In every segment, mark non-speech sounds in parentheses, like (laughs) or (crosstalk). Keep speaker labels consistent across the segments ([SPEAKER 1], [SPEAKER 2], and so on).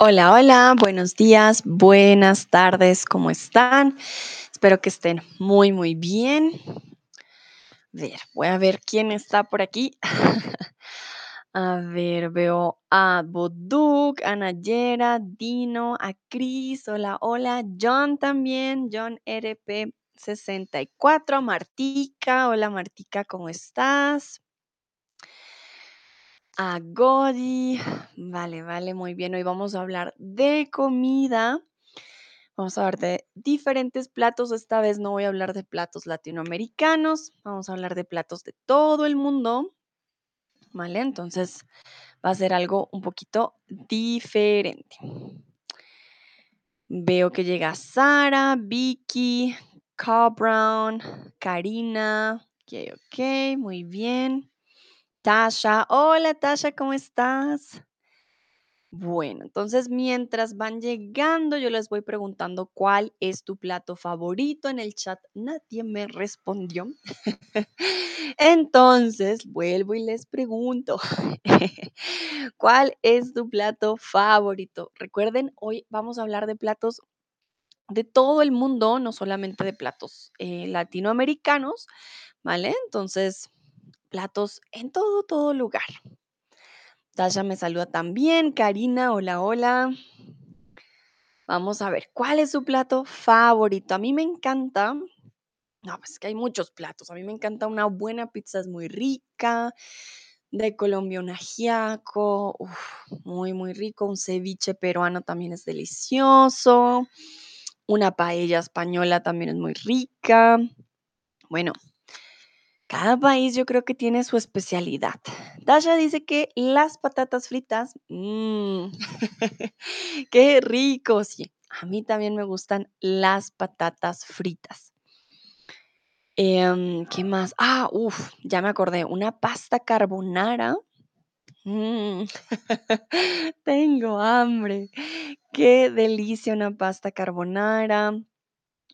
[SPEAKER 1] Hola, hola, buenos días, buenas tardes, ¿cómo están? Espero que estén muy, muy bien. A ver, voy a ver quién está por aquí. (laughs) A ver, veo a Boduk, a Nayera, Dino, a Cris, hola, hola, John también, John RP64, Martica, hola Martica, ¿cómo estás? A Godi, vale, vale, muy bien, hoy vamos a hablar de comida. Vamos a hablar de diferentes platos. Esta vez no voy a hablar de platos latinoamericanos, vamos a hablar de platos de todo el mundo, ¿vale? Entonces va a ser algo un poquito diferente. Veo que llega Sara, Vicky, Carl Brown, Karina. Ok, ok, muy bien. Tasha, hola Tasha, ¿cómo estás? Bueno, entonces mientras van llegando, yo les voy preguntando cuál es tu plato favorito. En el chat nadie me respondió. (laughs) Entonces, vuelvo y les pregunto, (laughs) ¿cuál es tu plato favorito? Recuerden, hoy vamos a hablar de platos de todo el mundo, no solamente de platos eh, latinoamericanos, ¿vale? Entonces, platos en todo, todo lugar. Tasha me saluda también. Karina, hola, hola. Vamos a ver, ¿cuál es su plato favorito? A mí me encanta, no, pues que hay muchos platos. A mí me encanta una buena pizza, es muy rica. De Colombia, un ajiaco, muy, muy rico. Un ceviche peruano también es delicioso. Una paella española también es muy rica. Bueno, cada país yo creo que tiene su especialidad. Dasha dice que las patatas fritas, mmm, (laughs) qué rico, sí. A mí también me gustan las patatas fritas. Em, ¿qué más? Ah, uff, ya me acordé. Una pasta carbonara. Mm, (laughs) tengo hambre. Qué delicia una pasta carbonara.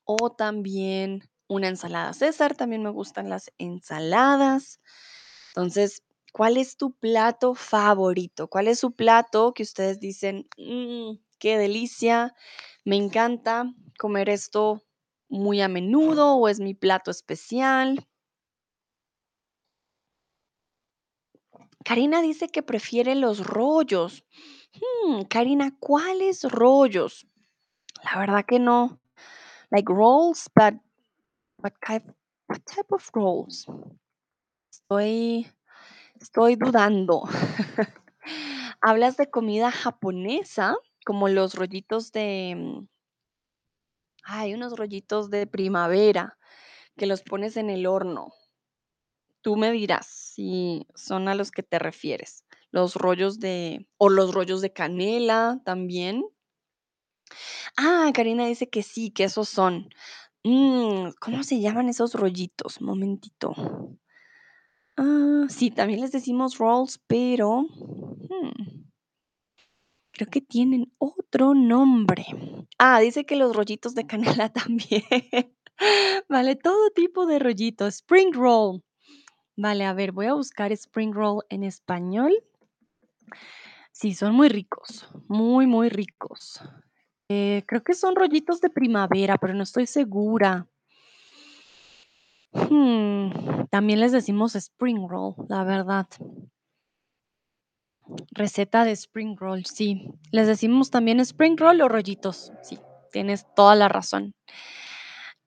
[SPEAKER 1] O también una ensalada César. También me gustan las ensaladas. Entonces, ¿cuál es tu plato favorito? ¿Cuál es su plato que ustedes dicen, "Mm, qué delicia, me encanta comer esto muy a menudo o es mi plato especial? Karina dice que prefiere los rollos. Hmm, Karina, ¿cuáles rollos? La verdad que no. Like rolls, but what type, what type of rolls? Estoy, estoy dudando. (laughs) ¿Hablas de comida japonesa? Como los rollitos de... Hay unos rollitos de primavera que los pones en el horno. Tú me dirás si son a los que te refieres. Los rollos de... o los rollos de canela también. Ah, Karina dice que sí, que esos son. Mm, ¿cómo se llaman esos rollitos? Momentito. Ah, sí, también les decimos rolls, pero hmm, creo que tienen otro nombre. Ah, dice que los rollitos de canela (laughs) también. Vale, todo tipo de rollito. Spring roll. Vale, a ver, voy a buscar spring roll en español. Sí, son muy ricos, muy, muy ricos. Eh, creo que son rollitos de primavera, pero no estoy segura. Hmm, también les decimos spring roll, la verdad. Receta de spring roll, sí. Les decimos también spring roll o rollitos. Sí, tienes toda la razón.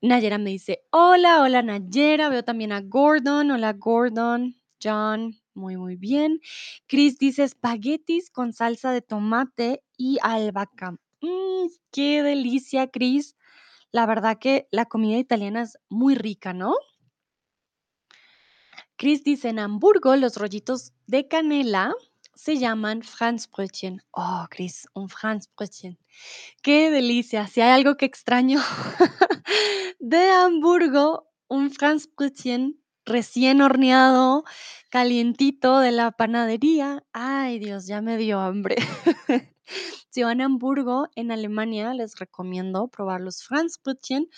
[SPEAKER 1] Nayera me dice, hola, hola Nayera. Veo también a Gordon. Hola Gordon. John, muy, muy bien. Chris dice espaguetis con salsa de tomate y albahaca. Mm, qué delicia, Chris. La verdad que la comida italiana es muy rica, ¿no? Chris dice, en Hamburgo los rollitos de canela se llaman Franzbrötchen. Oh, Chris, un Franzbrötchen. Qué delicia. Si hay algo que extraño (laughs) de Hamburgo, un Franzbrötchen recién horneado, calientito de la panadería. Ay, Dios, ya me dio hambre. (laughs) si van a Hamburgo, en Alemania, les recomiendo probar los Franzbrötchen.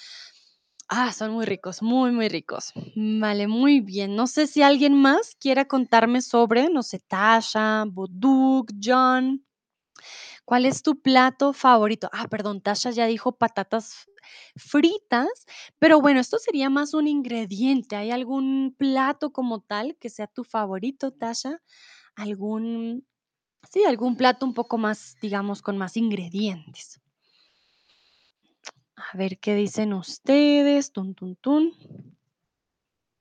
[SPEAKER 1] Ah, son muy ricos, muy, muy ricos. Vale, muy bien. No sé si alguien más quiera contarme sobre, no sé, Tasha, Boduk, John. ¿Cuál es tu plato favorito? Ah, perdón, Tasha ya dijo patatas fritas, pero bueno, esto sería más un ingrediente. ¿Hay algún plato como tal que sea tu favorito, Tasha? ¿Algún, sí, algún plato un poco más, digamos, con más ingredientes? A ver qué dicen ustedes. Tun, tun, tun.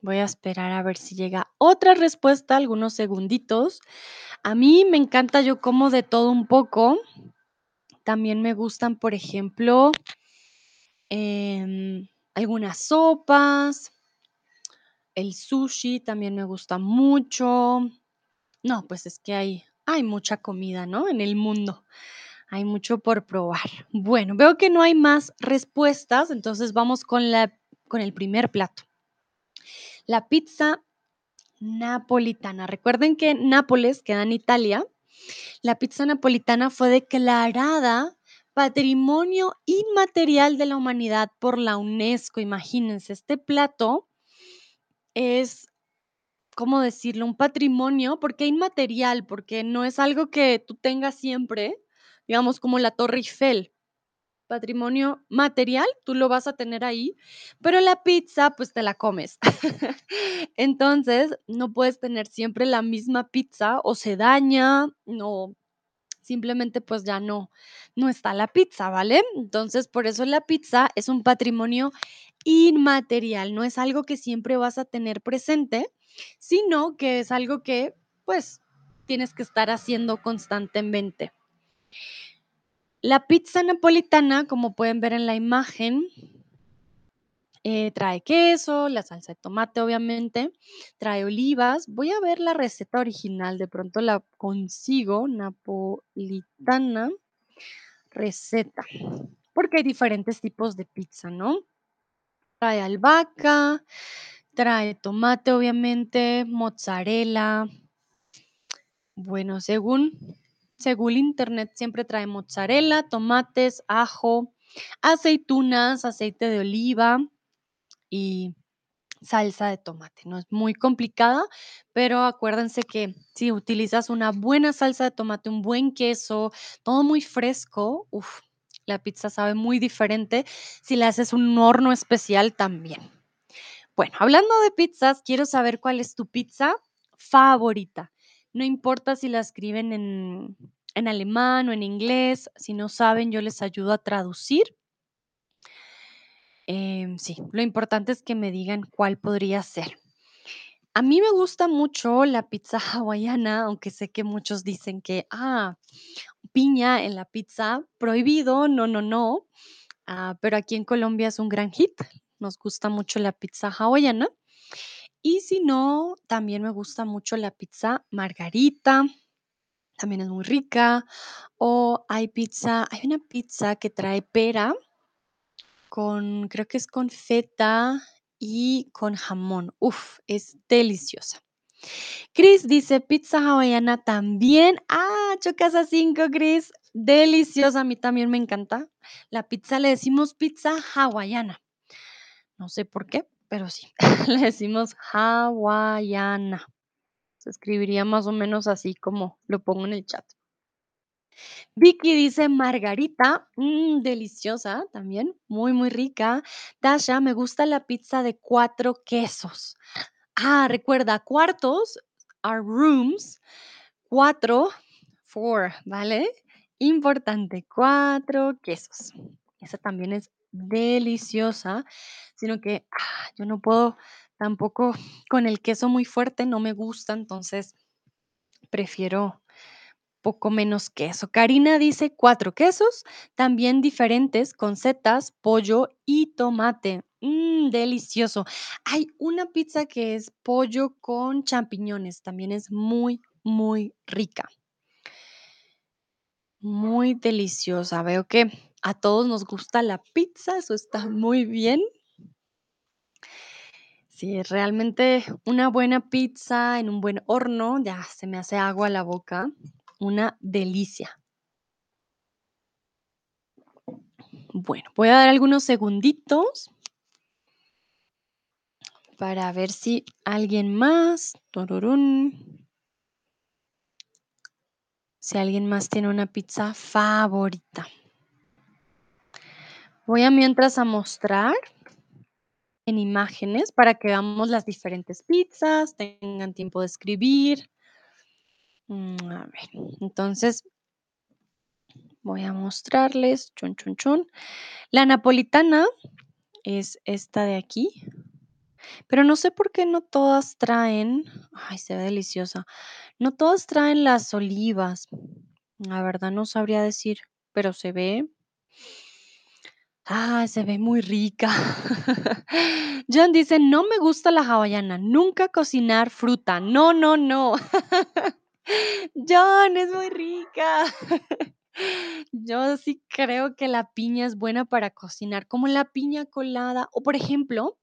[SPEAKER 1] Voy a esperar a ver si llega otra respuesta, algunos segunditos. A mí me encanta, yo como de todo un poco. También me gustan, por ejemplo, em, algunas sopas, el sushi también me gusta mucho. No, pues es que hay, hay mucha comida, ¿no? En el mundo. Hay mucho por probar. Bueno, veo que no hay más respuestas, entonces vamos con la, con el primer plato. La pizza napolitana. Recuerden que Nápoles queda en Italia. La pizza napolitana fue declarada Patrimonio Inmaterial de la Humanidad por la UNESCO. Imagínense, este plato es, ¿cómo decirlo? Un patrimonio, ¿por qué inmaterial? Porque no es algo que tú tengas siempre, digamos como la Torre Eiffel. Patrimonio material, tú lo vas a tener ahí, pero la pizza, pues te la comes. (laughs) Entonces, no puedes tener siempre la misma pizza o se daña, no, simplemente pues ya no, no está la pizza, ¿vale? Entonces, por eso la pizza es un patrimonio inmaterial, no es algo que siempre vas a tener presente, sino que es algo que pues tienes que estar haciendo constantemente. La pizza napolitana, como pueden ver en la imagen, eh, trae queso, la salsa de tomate, obviamente, trae olivas. Voy a ver la receta original, de pronto la consigo, napolitana, receta, porque hay diferentes tipos de pizza, ¿no? Trae albahaca, trae tomate, obviamente, mozzarella. Bueno, según según internet siempre trae mozzarella, tomates, ajo, aceitunas, aceite de oliva y salsa de tomate. No es muy complicada, pero acuérdense que si utilizas una buena salsa de tomate, un buen queso, todo muy fresco, la pizza sabe muy diferente. Si le haces un horno especial también. Bueno, hablando de pizzas, quiero saber cuál es tu pizza favorita. No importa si la escriben en, en alemán o en inglés, si no saben, yo les ayudo a traducir. Em, sí, lo importante es que me digan cuál podría ser. A mí me gusta mucho la pizza (laughs) hawaiana, aunque sé que muchos dicen que, ah, piña en la pizza, prohibido, no, no, no. Ah, pero aquí en Colombia es un gran hit. Nos gusta mucho la pizza hawaiana. Y si no, también me gusta mucho la pizza margarita, también es muy rica. O hay pizza, hay una pizza que trae pera con, creo que es con feta y con jamón. Uf, es deliciosa. Chris dice pizza hawaiana también. Ah, chocas a cinco, Chris. Deliciosa, a mí también me encanta. La pizza le decimos pizza hawaiana. No sé por qué, pero sí, (laughs) le decimos hawaiana. Se escribiría más o menos así como lo pongo en el chat. Vicky dice margarita, mm, deliciosa también, muy, muy rica. Tasha, me gusta la pizza de cuatro quesos. Ah, recuerda, cuartos are rooms, cuatro, four, ¿vale? Importante, cuatro quesos. Esa también es deliciosa, sino que ah, yo no puedo tampoco con el queso muy fuerte, no me gusta, entonces prefiero poco menos queso. Karina dice cuatro quesos, también diferentes con setas, pollo y tomate. Mmm, delicioso. Hay una pizza que es pollo con champiñones, también es muy, muy rica. Muy deliciosa. Veo que a todos nos gusta la pizza, eso está muy bien. Sí, realmente una buena pizza en un buen horno, ya se me hace agua a la boca, una delicia. Bueno, voy a dar algunos segunditos para ver si alguien más. Si alguien más tiene una pizza favorita. Voy a mientras a mostrar en imágenes para que veamos las diferentes pizzas, tengan tiempo de escribir. Mm, a ver, entonces voy a mostrarles, chun, chun, chun. La napolitana es esta de aquí, pero no sé por qué no todas traen, ay, se ve deliciosa, no todas traen las olivas. La verdad no sabría decir, pero se ve Ah, se ve muy rica. (laughs) John dice: "No me gusta la hawaiana, nunca cocinar fruta. No, no, no". (laughs) John, es muy rica. (laughs) Yo sí creo que la piña es buena para cocinar, como la piña colada, o por ejemplo,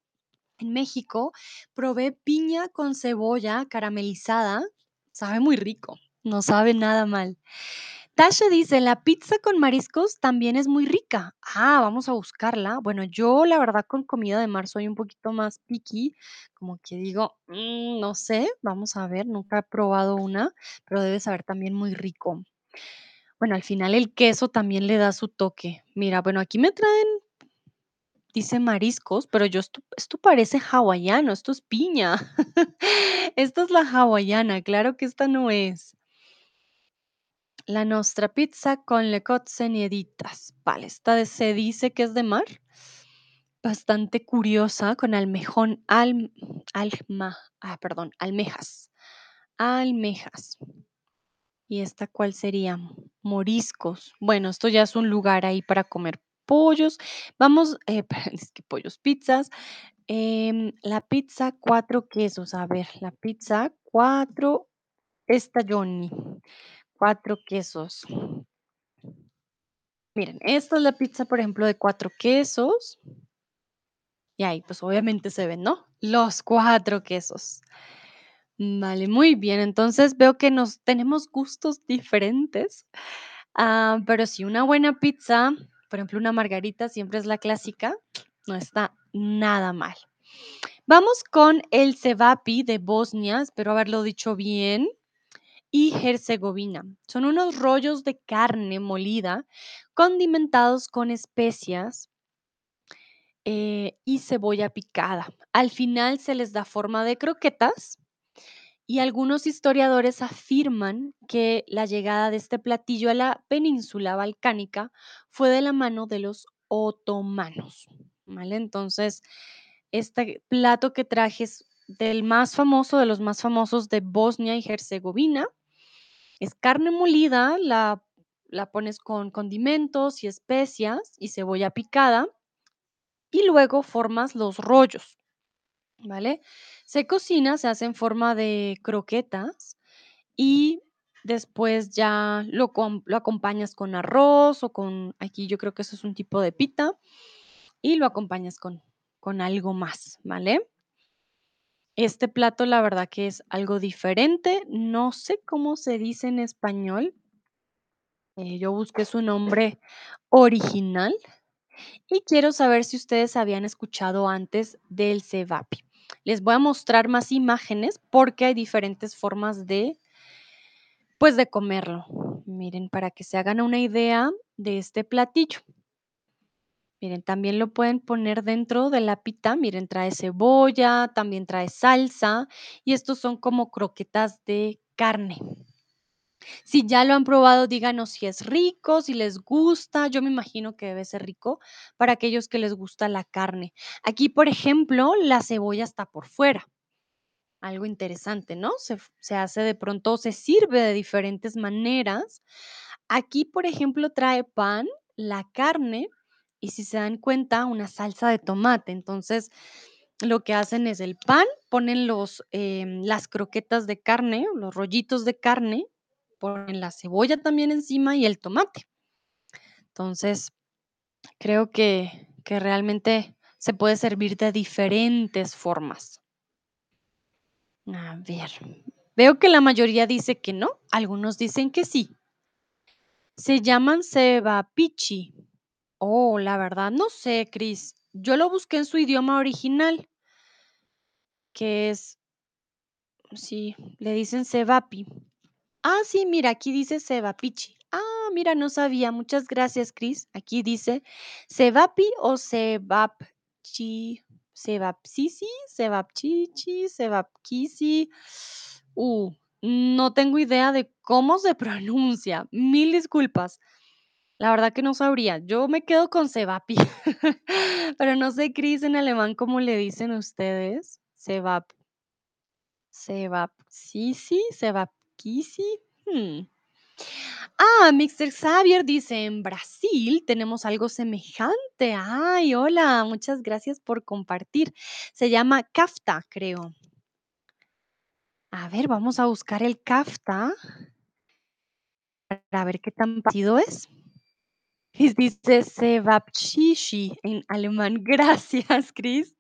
[SPEAKER 1] en México probé piña con cebolla caramelizada, sabe muy rico, no sabe nada mal. Tasha dice: "La pizza con mariscos también es muy rica". Ah, vamos a buscarla. Bueno, yo la verdad con comida de mar soy un poquito más picky, como que digo, mm, no sé, vamos a ver, nunca he probado una, pero debe saber también muy rico. Bueno, al final el queso también le da su toque. Mira, bueno, aquí me traen, dice mariscos, pero yo esto, esto parece hawaiano, esto es piña. (laughs) Esta es la hawaiana, claro que esta no es. La nostra pizza con le cozze nieditas. Vale, esta de- se dice que es de mar. Bastante curiosa con almejón, al, alma, ah, perdón, almejas. Almejas. ¿Y esta cuál sería? Moriscos. Bueno, esto ya es un lugar ahí para comer pollos. Vamos, eh, (laughs) es que pollos, pizzas. Em, la pizza cuatro quesos. A ver, la pizza cuatro Johnny. Cuatro quesos. Miren, esta es la pizza, por ejemplo, de cuatro quesos. Y ahí, pues obviamente se ven, ¿no? Los cuatro quesos. Vale, muy bien. Entonces veo que nos tenemos gustos diferentes. Ah, pero si una buena pizza, por ejemplo, una margarita siempre es la clásica, no está nada mal. Vamos con el cevapi de Bosnia, espero haberlo dicho bien, y Herzegovina. Son unos rollos de carne molida condimentados con especias eh, y cebolla picada. Al final se les da forma de croquetas y algunos historiadores afirman que la llegada de este platillo a la península balcánica fue de la mano de los otomanos. ¿Vale? Entonces, este plato que traje es del más famoso, de los más famosos de Bosnia y Herzegovina. Es carne molida, la, la pones con condimentos y especias y cebolla picada y luego formas los rollos, ¿vale? Se cocina, se hace en forma de croquetas y después ya lo, lo acompañas con arroz o con, aquí yo creo que eso es un tipo de pita y lo acompañas con, con algo más, ¿vale? Este plato la verdad que es algo diferente, no sé cómo se dice en español, eh, yo busqué su nombre original Y quiero saber si ustedes habían escuchado antes del cevapi. Les voy a mostrar más imágenes porque hay diferentes formas de, pues, de comerlo. Miren, para que se hagan una idea de este platillo. Miren, también lo pueden poner dentro de la pita. Miren, trae cebolla, también trae salsa y estos son como croquetas de carne. Si ya lo han probado, díganos si es rico, si les gusta. Yo me imagino que debe ser rico para aquellos que les gusta la carne. Aquí, por ejemplo, la cebolla está por fuera. Algo interesante, ¿no? Se, se hace de pronto, se sirve de diferentes maneras. Aquí, por ejemplo, trae pan, la carne y si se dan cuenta, una salsa de tomate. Entonces, lo que hacen es el pan, ponen los, em, las croquetas de carne, los rollitos de carne, ponen la cebolla también encima y el tomate. Entonces, creo que, que realmente se puede servir de diferentes formas. A ver, veo que la mayoría dice que no, algunos dicen que sí. Se llaman cevapichi. Oh, la verdad, no sé, Chris. Yo lo busqué en su idioma original, que es, sí, le dicen cevapi. Ah, sí, mira, aquí dice cevapichi. Ah, mira, no sabía. Muchas gracias, Chris. Aquí dice cevapi o cevapchi, cevapsisi, cevapchichi, cevapquisi. Uh, no tengo idea de cómo se (laughs) pronuncia. Mil disculpas. La verdad que no sabría. Yo me quedo con cevapi. (laughs) Pero no sé, Chris, en alemán, ¿cómo le dicen ustedes? Cevap, cevapsisi, Hmm. Ah, Mixer Xavier dice, en Brasil tenemos algo semejante. Ay, hola, muchas gracias por compartir. Se llama kafta, creo. A ver, vamos a buscar el kafta para ver qué tan parecido es. Y dice Cevapcici en alemán. (laughs) Gracias, Chris.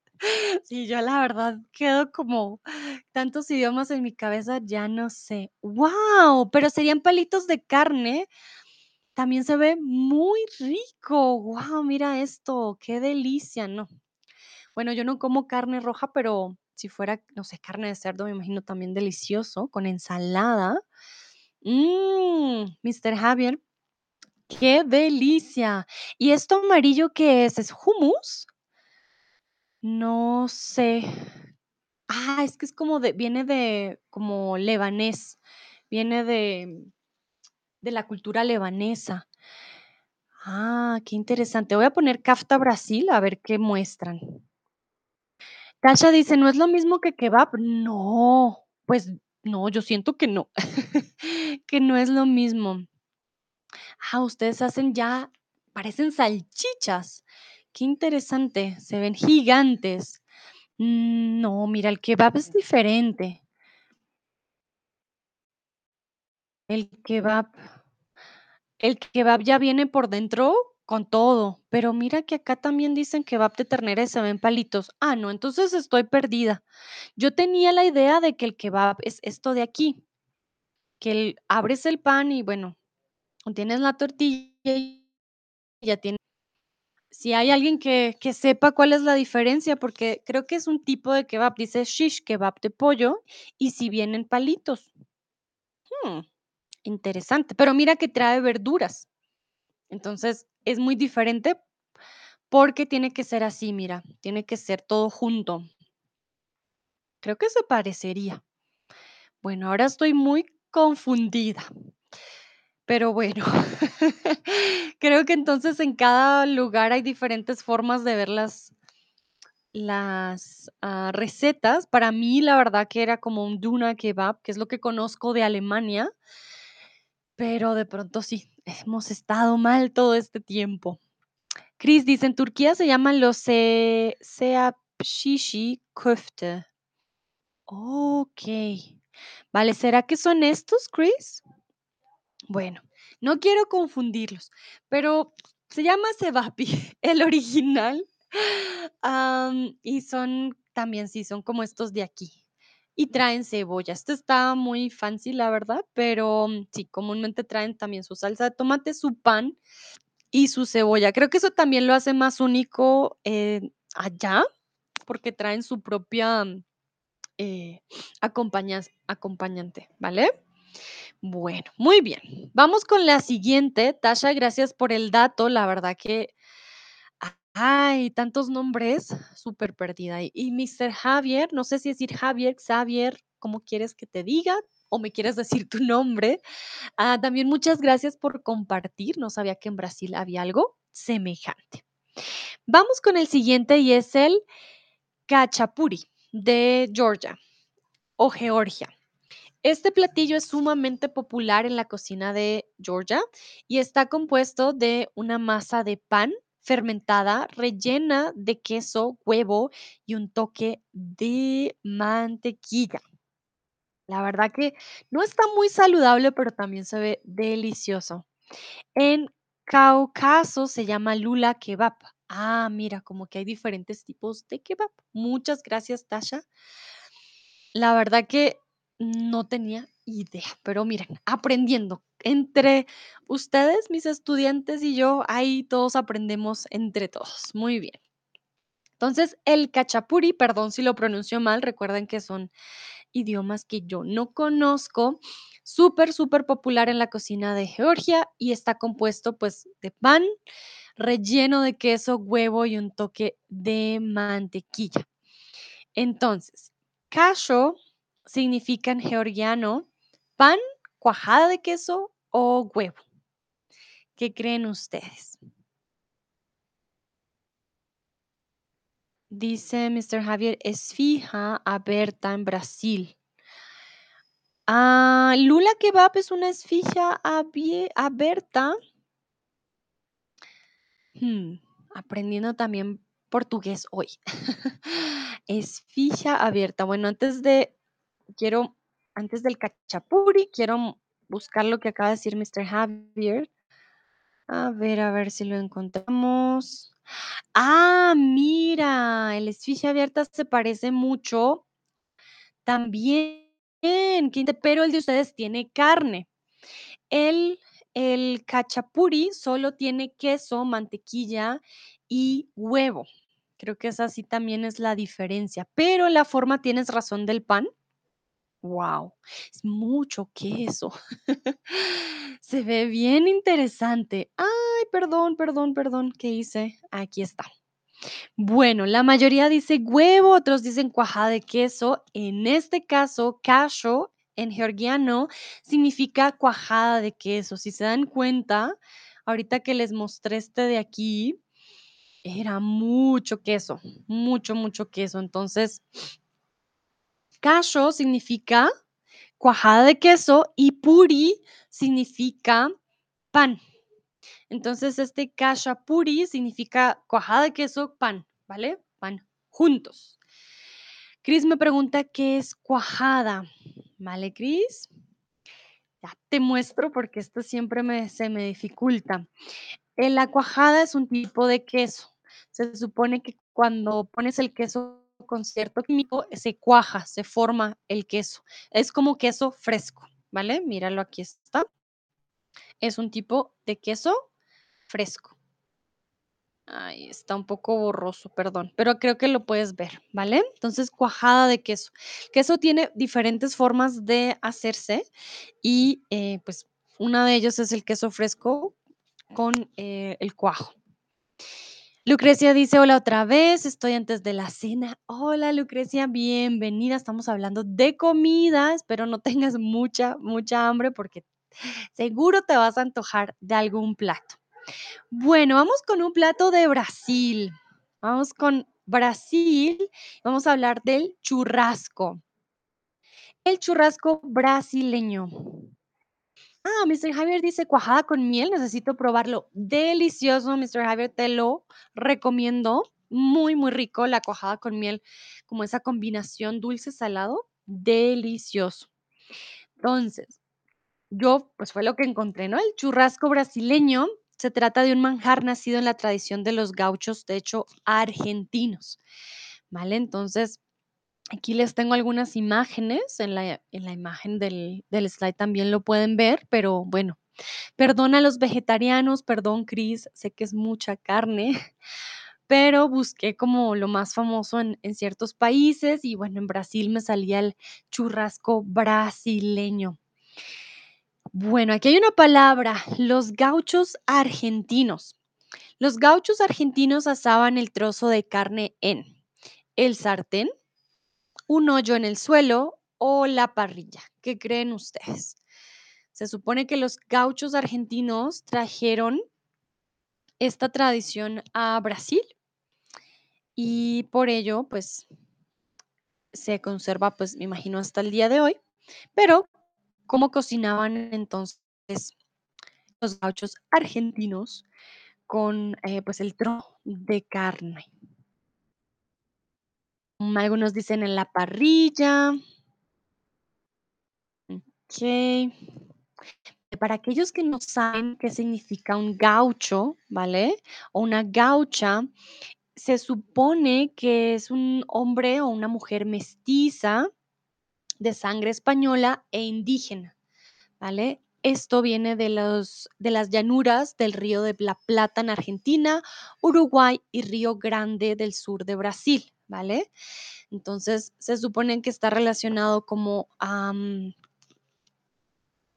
[SPEAKER 1] Sí, yo la verdad quedo como tantos idiomas en mi cabeza, ya no sé. ¡Wow! Pero serían palitos de carne También se ve muy rico. Guau, mira esto, qué delicia, ¿no? Bueno, yo no como carne roja, pero si fuera, no sé, carne de cerdo, me imagino también delicioso, con ensalada. Mmm, Mr. Javier, qué delicia. ¿Y esto amarillo qué es? ¿Es hummus? No sé. Ah, es que es como de, viene de, como lebanés, viene de, de la cultura lebanesa. Ah, qué interesante. Voy a poner Kafta Brasil a ver qué muestran. Tasha dice: "¿No es lo mismo que kebab?". No, pues no, yo siento que no, (laughs) que no es lo mismo. Ah, ustedes hacen ya parecen salchichas. Qué interesante, se ven gigantes. Mm, no, mira, el kebab es diferente. El kebab el kebab ya viene por dentro con todo, pero mira que acá también dicen kebab de ternera y se ven palitos. Ah, no, entonces estoy perdida. Yo tenía la idea de que el kebab es esto de aquí, que el abres el pan y bueno, tienes la tortilla y ya tienes si hay alguien que que sepa cuál es la diferencia, porque creo que es un tipo de kebab, dice shish kebab de pollo, y si vienen palitos. Mm, interesante, pero mira que trae verduras. Entonces, es muy diferente porque tiene que ser así, mira, tiene que ser todo junto. Creo que se parecería. Bueno, ahora estoy muy confundida. Pero bueno, (laughs) creo que entonces en cada lugar hay diferentes formas de ver las las, ah, recetas. Para mí, la verdad que era como un Duna Kebab, que es lo que conozco de Alemania, pero de pronto sí, hemos estado mal todo este tiempo. Chris dice: "En Turquía se llaman los se Seapşişi köfte". Okey. Vale, ¿será que son estos, Chris? Bueno, no quiero confundirlos, pero se llama Cevapi, (laughs) el original, am, y son también, sí, son como estos de aquí, y traen cebolla. Este está muy fancy, la verdad, pero mm, sí, comúnmente traen también su salsa de tomate, su pan y su cebolla. Creo que eso también lo hace más único, eh, allá, porque traen su propia, eh, acompañas acompañante, ¿vale? Bueno, muy bien. Vamos con la siguiente. Tasha, gracias por el dato. La verdad que hay tantos nombres, súper perdida. Y Mr. Javier, no sé si decir Javier, Xavier, ¿cómo quieres que te diga? ¿O me quieres decir tu nombre? Ah, también muchas gracias por compartir. No sabía que en Brasil había algo semejante. Vamos con el siguiente y es el cachapuri de Georgia o Georgia. Este platillo es sumamente popular en la cocina de Georgia y está compuesto de una masa de pan fermentada rellena de queso, huevo y un toque de mantequilla. La verdad que no está muy saludable, pero también se ve delicioso. En Cáucaso se llama lula kebab. Ah, mira, como que hay diferentes tipos de kebab. Muchas gracias, Tasha. La verdad que no tenía idea, pero miren, aprendiendo. Entre ustedes, mis estudiantes y yo, ahí todos aprendemos entre todos. Muy bien. Entonces, el cachapuri, perdón si lo pronuncio mal, recuerden que son idiomas que yo no conozco.
[SPEAKER 2] Súper, súper popular en la cocina de Georgia y está compuesto pues de pan relleno de queso, huevo y un toque de mantequilla. Entonces, casho significa en georgiano pan, cuajada de queso o huevo. ¿Qué creen ustedes? Dice Mr. Javier, es fija aberta en Brasil. Ah, Lula Kebab es una esfija abie- aberta. Hmm, aprendiendo también portugués hoy. (laughs) Esfija abierta. Bueno, antes de, quiero, antes del cachapuri, quiero buscar lo que acaba de decir Mr. Javier. A ver, a ver si lo encontramos. Ah, mira, el esfija abierta se parece mucho también, pero el de ustedes tiene carne. El, el cachapuri solo tiene queso, mantequilla y huevo. Creo que esa sí también es la diferencia. Pero la forma, tienes razón, del pan. Wow, es mucho queso. (laughs) Se ve bien interesante. Ay, perdón, perdón, perdón. ¿Qué hice? Aquí está. Bueno, la mayoría dice huevo, otros dicen cuajada de queso. En este caso, casho en georgiano significa cuajada de queso. Si se dan cuenta, ahorita que les mostré este de aquí, era mucho queso, mucho, mucho queso. Entonces, casho significa cuajada de queso y puri significa pan. Entonces, este puri significa cuajada de queso, pan, ¿vale? Pan juntos. Cris me pregunta qué es cuajada. ¿Vale, Cris? Ya te muestro porque esto siempre me, se me dificulta. Eh, la cuajada es un tipo de queso. Se supone que cuando pones el queso con cierto químico, se cuaja, se forma el queso. Es como queso fresco, ¿vale? Míralo, aquí está. Es un tipo de queso fresco. Ahí está un poco borroso, perdón, pero creo que lo puedes ver, ¿vale? Entonces, cuajada de queso. Queso tiene diferentes formas de hacerse y eh, pues una de ellos es el queso fresco con eh, el cuajo. Lucrecia dice, hola otra vez, estoy antes de la cena. Hola Lucrecia, bienvenida. Estamos hablando de comida. Espero no tengas mucha, mucha hambre porque seguro te vas a antojar de algún plato. Bueno, vamos con un plato de Brasil. Vamos con Brasil. Vamos a hablar del churrasco. El churrasco brasileño. Ah, Mr. Javier dice cuajada con miel. Necesito probarlo. Delicioso, Mr. Javier. Te lo recomiendo. Muy, muy rico la cuajada con miel. Como esa combinación dulce-salado. Delicioso. Entonces, yo, pues fue lo que encontré, ¿no? El churrasco brasileño se trata de un manjar nacido en la tradición de los gauchos, de hecho, argentinos, ¿vale? Entonces, aquí les tengo algunas imágenes, en la, en la imagen del, del slide también lo pueden ver, pero bueno, perdón a los vegetarianos, perdón, Cris, sé que es mucha carne, (laughs) pero busqué como lo más famoso en, en ciertos países y bueno, en Brasil me salía el churrasco brasileño. Bueno, aquí hay una palabra, los gauchos argentinos. Los gauchos argentinos asaban el trozo de carne en el sartén, un hoyo en el suelo o la parrilla. ¿Qué creen ustedes? Se supone que los gauchos argentinos trajeron esta tradición a Brasil y por ello, pues, se conserva, pues, me imagino, hasta el día de hoy. Pero, ¿cómo cocinaban entonces los gauchos argentinos? con, eh, pues, el trozo de carne. Mm, algunos dicen en la parrilla. Okey. Para aquellos que no saben qué significa un gaucho, ¿vale? O una gaucha, se supone que es un hombre o una mujer mestiza de sangre española e indígena, ¿vale? Esto viene de los de las llanuras del Río de la Plata en Argentina, Uruguay y Río Grande del sur de Brasil, ¿vale? Entonces, se supone que está relacionado como,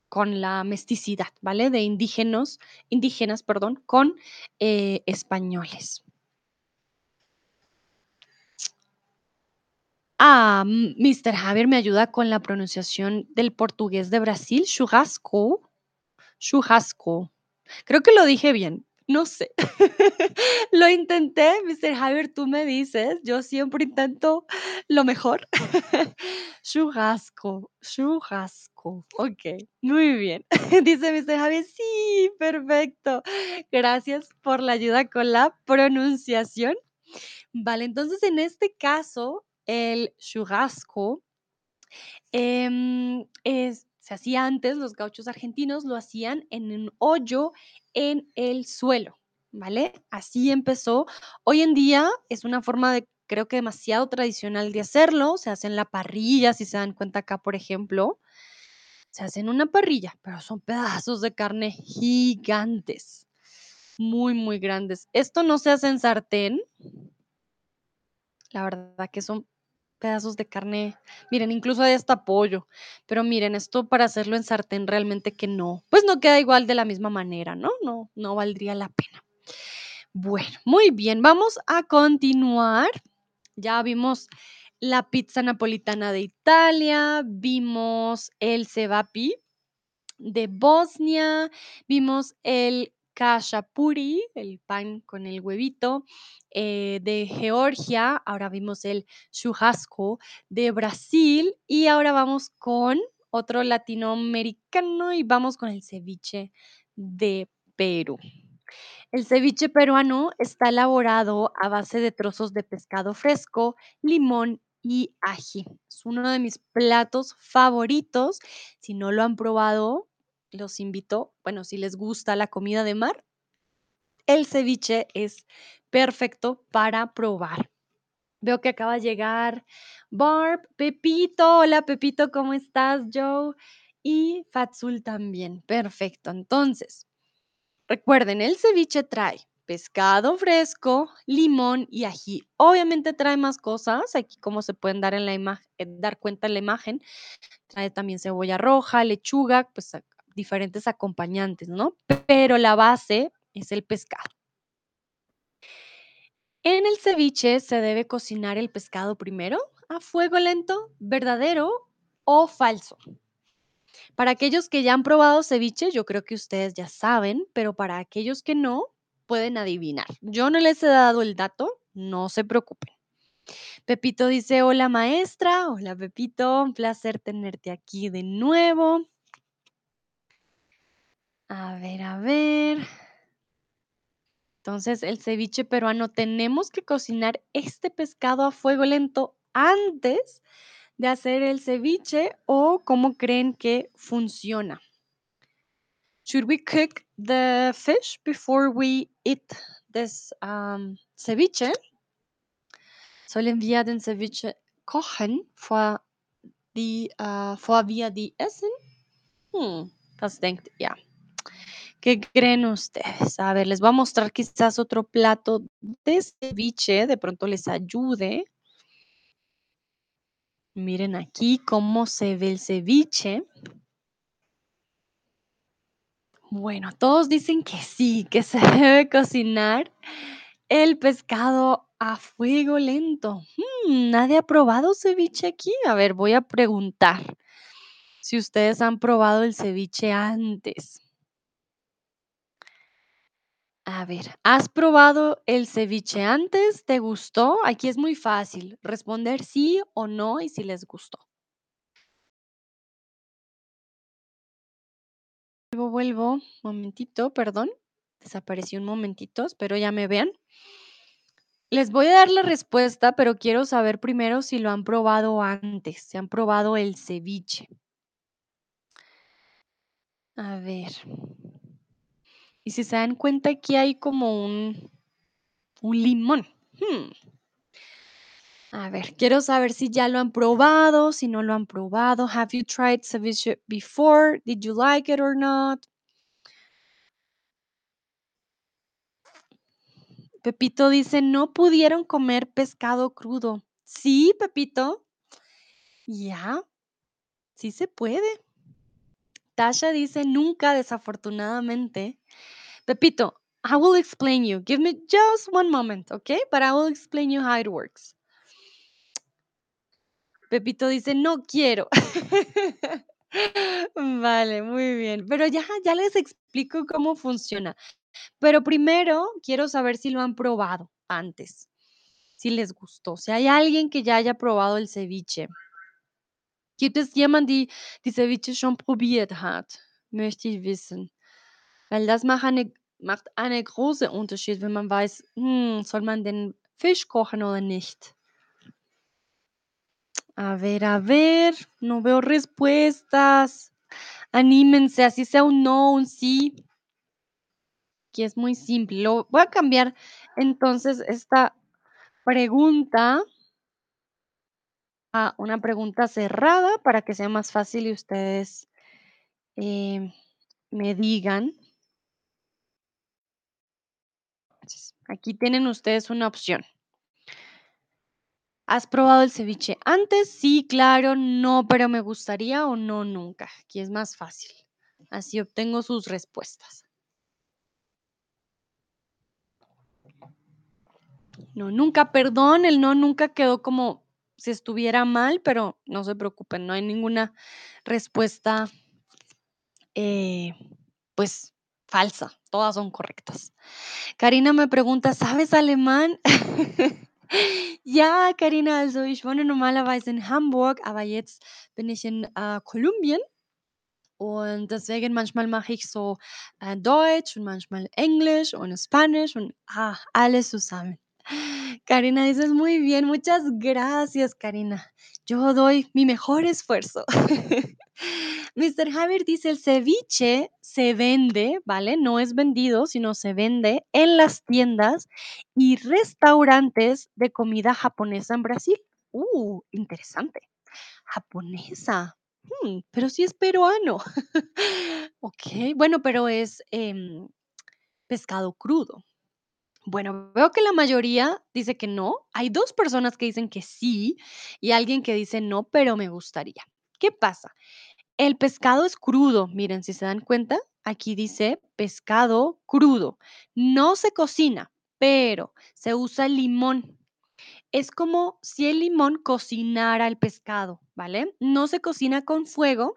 [SPEAKER 2] con la mesticidad, ¿vale? De indígenas, indígenas, perdón, con eh, españoles. Ah, Mr. Javier me ayuda con la pronunciación del portugués de Brasil, churrasco, churrasco. Creo que lo dije bien, no sé. (laughs) Lo intenté, Mr. Javier, tú me dices, yo siempre intento lo mejor. (laughs) Churrasco, churrasco. Okey, muy bien. (laughs) Dice Mr. Javier, sí, perfecto. Gracias por la ayuda con la pronunciación. Vale, entonces, en este caso, el churrasco Em, es se hacía antes, los gauchos argentinos lo hacían en un hoyo en el suelo, ¿vale? Así empezó. Hoy en día es una forma de, creo que demasiado tradicional de hacerlo, se hace en la parrilla, si se dan cuenta acá, por ejemplo, se hace en una parrilla, pero son pedazos de carne gigantes, muy, muy grandes. Esto no se hace en sartén, la verdad que son pedazos de carne. Miren, incluso hay hasta pollo. Pero miren, esto para hacerlo en sartén realmente que no, pues no queda igual de la misma manera, ¿no? No, no valdría la pena. Bueno, muy bien, vamos a continuar. Ya vimos la pizza napolitana de Italia, vimos el cevapi de Bosnia, vimos el kashapuri, el pan con el huevito, eh, de Georgia, ahora vimos el churrasco de Brasil y ahora vamos con otro latinoamericano y vamos con el ceviche de Perú. El ceviche peruano está elaborado a base de trozos de pescado fresco, limón y ají. Es uno de mis platos favoritos. Si no lo han probado, los invito, bueno, si les gusta la comida de mar, el ceviche es perfecto para probar. Veo que acaba de llegar Barb, Pepito. Hola Pepito, ¿cómo estás, Joe? Y Fatsul también. Perfecto. Entonces, Recuerden, el ceviche trae pescado fresco, limón y ají. Obviamente trae más cosas, aquí como se pueden dar en la imagen, dar cuenta en la imagen, trae también cebolla roja, lechuga, pues diferentes acompañantes, ¿no? Pero la base es el pescado. En el ceviche se debe cocinar el pescado primero a fuego lento, verdadero o falso. Para aquellos que ya han probado ceviche, yo creo que ustedes ya saben, pero para aquellos que no, pueden adivinar. Yo no les he dado el dato, no se preocupen. Pepito dice, hola maestra, hola Pepito, un placer tenerte aquí de nuevo. A ver, a ver. Entonces, el ceviche peruano, tenemos que cocinar este pescado a fuego lento antes de hacer el ceviche o cómo creen que funciona. Should we cook the fish before we eat this um, ceviche? Sollen wir den Ceviche kochen, vor, die, äh, vor wir die essen? Hmm, was denkt? ¿Qué creen ustedes? A ver, les voy a mostrar quizás otro plato de ceviche, de pronto les ayude. Miren aquí cómo se ve el ceviche. Bueno, todos dicen que sí, que se (laughs) debe cocinar el pescado a fuego lento. Mm, ¿nadie ha probado ceviche aquí? A ver, voy a preguntar si ustedes han probado el ceviche antes. A ver, ¿has probado el ceviche antes? ¿Te gustó? Aquí es muy fácil responder sí o no y si les gustó. Vuelvo, vuelvo, momentito, perdón. Desapareció un momentito, espero ya me vean. Les voy a dar la respuesta, pero quiero saber primero si lo han probado antes, si han probado el ceviche. A ver. Y si se dan cuenta, aquí hay como un, un limón. Hmm. A ver, quiero saber si ya lo han probado, si no lo han probado. Have you tried ceviche before? Did you like it or not? Pepito dice, no pudieron comer pescado crudo. Sí, Pepito. Ya, sí se puede. Tasha dice nunca, desafortunadamente. Pepito, I will explain you. Give me just one moment, okay? But I will explain you how it works. Pepito dice, no quiero. (laughs) Vale, muy bien. Pero ya, ya les explico cómo funciona. Pero primero quiero saber si lo han probado antes, si les gustó. Si hay alguien que ya haya probado el ceviche. Gibt es jemand, die die Ceviche schon probiert hat? Möchte ich wissen. Weil das macht eine große Unterschied, wenn man weiß, hm, soll man den Fisch kochen oder nicht. A ver, a ver, no veo respuestas. Anímense, así sea un no, un sí. Que es muy simple. Voy a cambiar entonces esta pregunta a una pregunta cerrada para que sea más fácil y ustedes eh, me digan. Entonces, aquí tienen ustedes una opción. ¿Has probado el ceviche antes? Sí, claro, no, pero me gustaría o no, nunca. Aquí es más fácil. Así obtengo sus respuestas. No, nunca, perdón, el no nunca quedó como si estuviera mal, pero no se preocupen, no hay ninguna respuesta, eh, pues falsa, todas son correctas. Karina me pregunta, ¿sabes alemán? (laughs) Ja, Karina, also ich wohne normalerweise in Hamburg, aber jetzt bin ich in äh, Kolumbien und deswegen manchmal mache ich so äh, Deutsch und manchmal Englisch und Spanisch und ah, alles zusammen. Karina, dices muy bien, muchas gracias, Karina. Yo doy mi mejor esfuerzo. (laughs) Mr. Javier dice, el ceviche se vende, ¿vale? No es vendido, sino se vende en las tiendas y restaurantes de comida japonesa en Brasil. Uh, interesante. Japonesa. Hmm, pero sí es peruano. (laughs) ok, bueno, pero es em, pescado crudo. Bueno, veo que la mayoría dice que no. Hay dos personas que dicen que sí y alguien que dice no, pero me gustaría. ¿Qué pasa? El pescado es crudo. Miren, si se dan cuenta, aquí dice pescado crudo. No se cocina, pero se usa limón. Es como si el limón cocinara el pescado, ¿vale? No se cocina con fuego,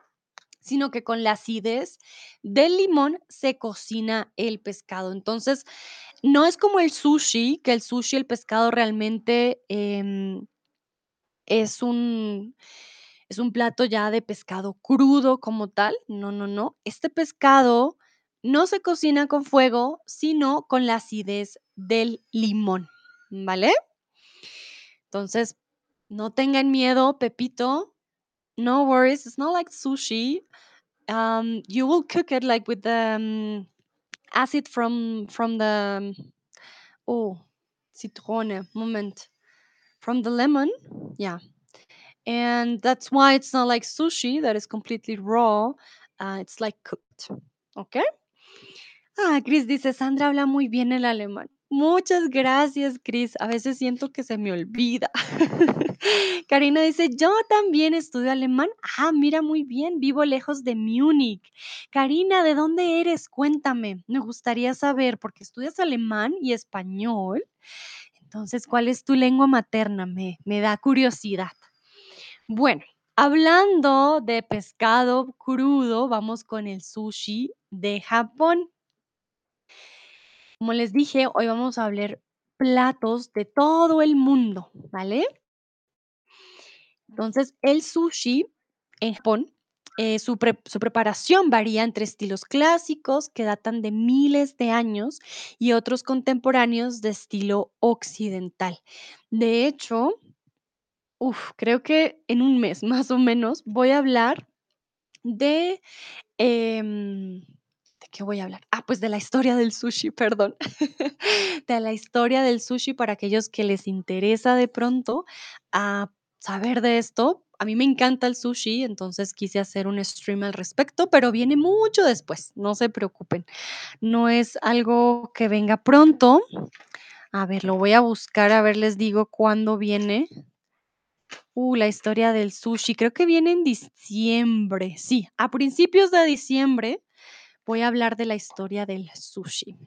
[SPEAKER 2] sino que con la acidez del limón se cocina el pescado. Entonces, no es como el sushi, que el sushi, el pescado realmente em, es un, es un plato ya de pescado crudo como tal. No, no, no. Este pescado no se cocina con fuego, sino con la acidez del limón, ¿vale? Entonces, no tengan miedo, Pepito. No worries, it's not like sushi. Um, you will cook it like with the um, acid from from the oh citrone moment from the lemon, yeah, and that's why it's not like sushi that is completely raw. Uh, it's like cooked. Okay. Ah, Chris dice, Sandra habla muy bien el alemán. Muchas gracias, Chris. A veces siento que se me olvida. (laughs) Karina dice, yo también estudio alemán. Ah, mira, muy bien, vivo lejos de Múnich. Karina, ¿de dónde eres? Cuéntame. Me gustaría saber, porque estudias alemán y español. Entonces, ¿cuál es tu lengua materna? Me, me da curiosidad. Bueno, hablando de pescado crudo, vamos con el sushi de Japón. Como les dije, hoy vamos a hablar platos de todo el mundo, ¿vale? Entonces, el sushi en Japón, eh, su, pre- su preparación varía entre estilos clásicos que datan de miles de años y otros contemporáneos de estilo occidental. De hecho, uf, creo que en un mes (laughs) más o menos voy a hablar de Em, ¿de qué voy a hablar? Ah, pues de la historia del sushi, (laughs) perdón. De la historia del sushi para aquellos que les interesa de pronto a saber de esto. A mí me encanta el sushi, entonces quise hacer un stream al respecto, pero viene mucho después, no se preocupen. No es algo que venga pronto. A ver, lo voy a buscar, a ver, les digo cuándo viene. Uh, la historia del sushi, creo que viene en diciembre. Sí, a principios de diciembre voy a hablar de la historia del sushi.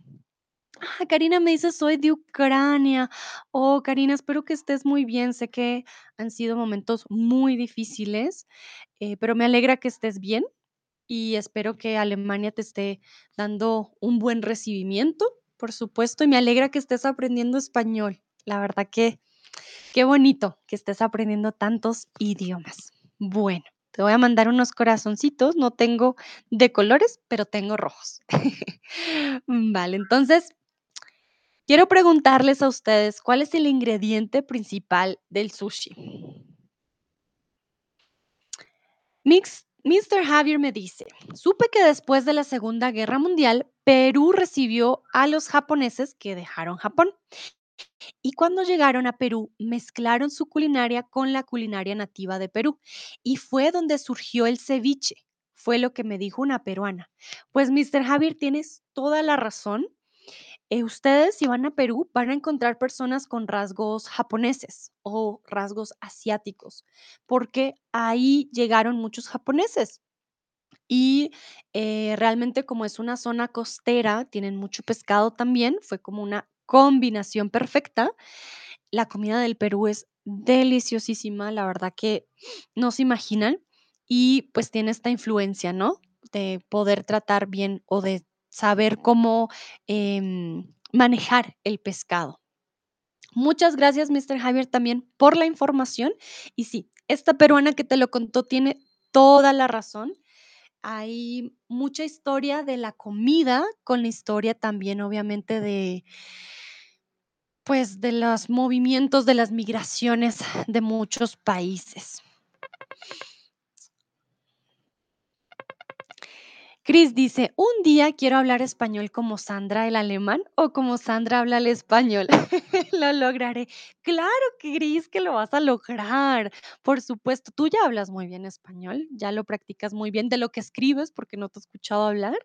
[SPEAKER 2] Ah, Karina me dice, soy de Ucrania. Oh, Karina, espero que estés muy bien. Sé que han sido momentos muy difíciles, eh, pero me alegra que estés bien y espero que Alemania te esté dando un buen recibimiento, por supuesto, y me alegra que estés aprendiendo español. La verdad que qué bonito que estés aprendiendo tantos idiomas. Bueno, te voy a mandar unos corazoncitos. No tengo de colores, pero tengo rojos. (laughs) Vale, entonces quiero preguntarles a ustedes, ¿cuál es el ingrediente principal del sushi? Mix, Mr. Javier me dice, supe que después de la Segunda Guerra Mundial, Perú recibió a los japoneses que dejaron Japón. Y cuando llegaron a Perú, mezclaron su culinaria con la culinaria nativa de Perú. Y fue donde surgió el ceviche. Fue lo que me dijo una peruana. Pues, Mr. Javier, tienes toda la razón. Eh, ustedes, si van a Perú, van a encontrar personas con rasgos japoneses o rasgos asiáticos, porque ahí llegaron muchos japoneses. Y eh, realmente como es una zona costera, tienen mucho pescado también, fue como una combinación perfecta. La comida del Perú es deliciosísima, la verdad que no se imaginan. Y pues tiene esta influencia, ¿no? De poder tratar bien o de saber cómo em, manejar el pescado. Muchas gracias, Mr. Javier, también por la información. Y sí, esta peruana que te lo contó tiene toda la razón. Hay mucha historia de la comida con la historia también, obviamente, de, pues, de los movimientos, de las migraciones de muchos países. Chris dice, un día quiero hablar español como Sandra el alemán o como Sandra habla el español. (laughs) Lo lograré. Claro Chris, que lo vas a lograr. Por supuesto, tú ya hablas muy bien español, ya lo practicas muy bien de lo que escribes porque no te he escuchado hablar.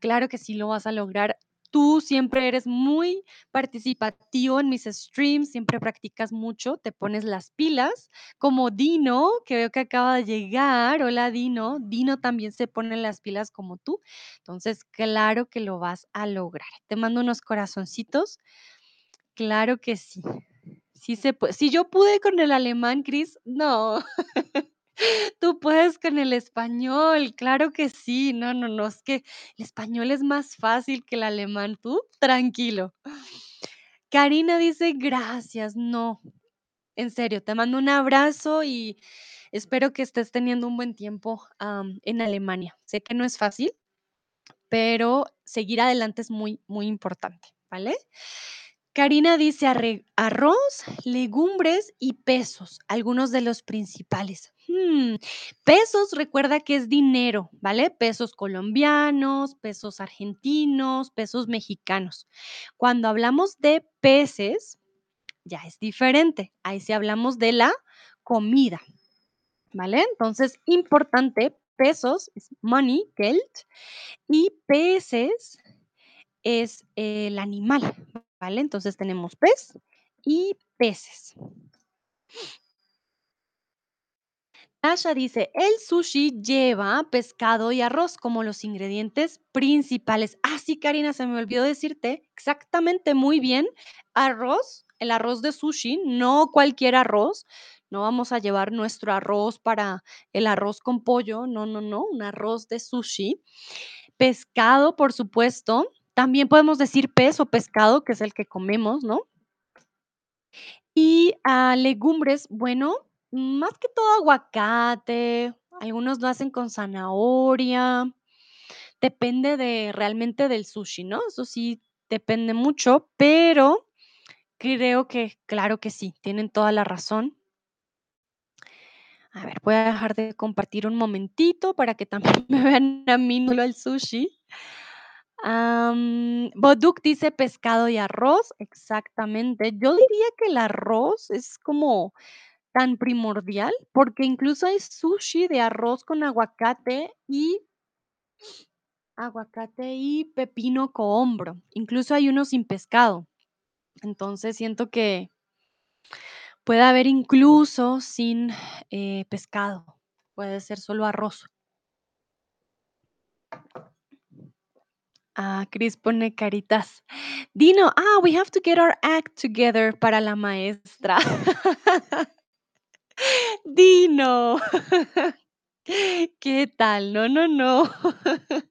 [SPEAKER 2] Claro que sí lo vas a lograr. Tú siempre eres muy participativo en mis streams, siempre practicas mucho, te pones las pilas, como Dino, que veo que acaba de llegar. Hola Dino. Dino también se pone las pilas como tú. Entonces, claro que lo vas a lograr. Te mando unos corazoncitos. Claro que sí. Sí se. Si yo pude con el alemán, Chris, no. (laughs) Tú puedes con el español, claro que sí. No, no, no, es que el español es más fácil que el alemán. Tú, tranquilo. Karina dice, gracias. No, en serio, te mando un abrazo y espero que estés teniendo un buen tiempo en Alemania. Sé que no es fácil, pero seguir adelante es muy, muy importante, ¿vale? Karina dice arroz, legumbres y pesos, algunos de los principales. Hmm, Pesos, recuerda que es dinero, ¿vale? Pesos colombianos, pesos argentinos, pesos mexicanos. Cuando hablamos de peces, ya es diferente. Ahí sí hablamos de la comida, ¿vale? Entonces, importante, pesos es money, Geld, y peces es el animal, ¿vale? Entonces tenemos pez y peces. Tasha dice, el sushi lleva pescado y arroz como los ingredientes principales. Ah, sí, Karina, se me olvidó decirte exactamente muy bien. Arroz, el arroz de sushi, no cualquier arroz. No vamos a llevar nuestro arroz para el arroz con pollo. No, no, no, un arroz de sushi. Pescado, por supuesto. También podemos decir pez o pescado, que es el que comemos, ¿no? Y, ah, legumbres, bueno, más que todo aguacate, algunos lo hacen con zanahoria, depende de realmente del sushi, ¿no? Eso sí depende mucho, pero creo que claro que sí, tienen toda la razón. A ver, voy a dejar de compartir un momentito para que también (laughs) me vean a mí, no al sushi. Boduk dice pescado y arroz, exactamente. Yo diría que el arroz es como tan primordial, porque incluso hay sushi de arroz con aguacate y aguacate y pepino cohombro. Incluso hay uno sin pescado. Entonces siento que, Puede haber incluso sin, eh, pescado, puede ser solo arroz. Ah, Chris pone caritas. Dino, ah, we have to get our act together para la maestra. (laughs) Dino. (laughs) ¿Qué tal? No, no, no. (laughs)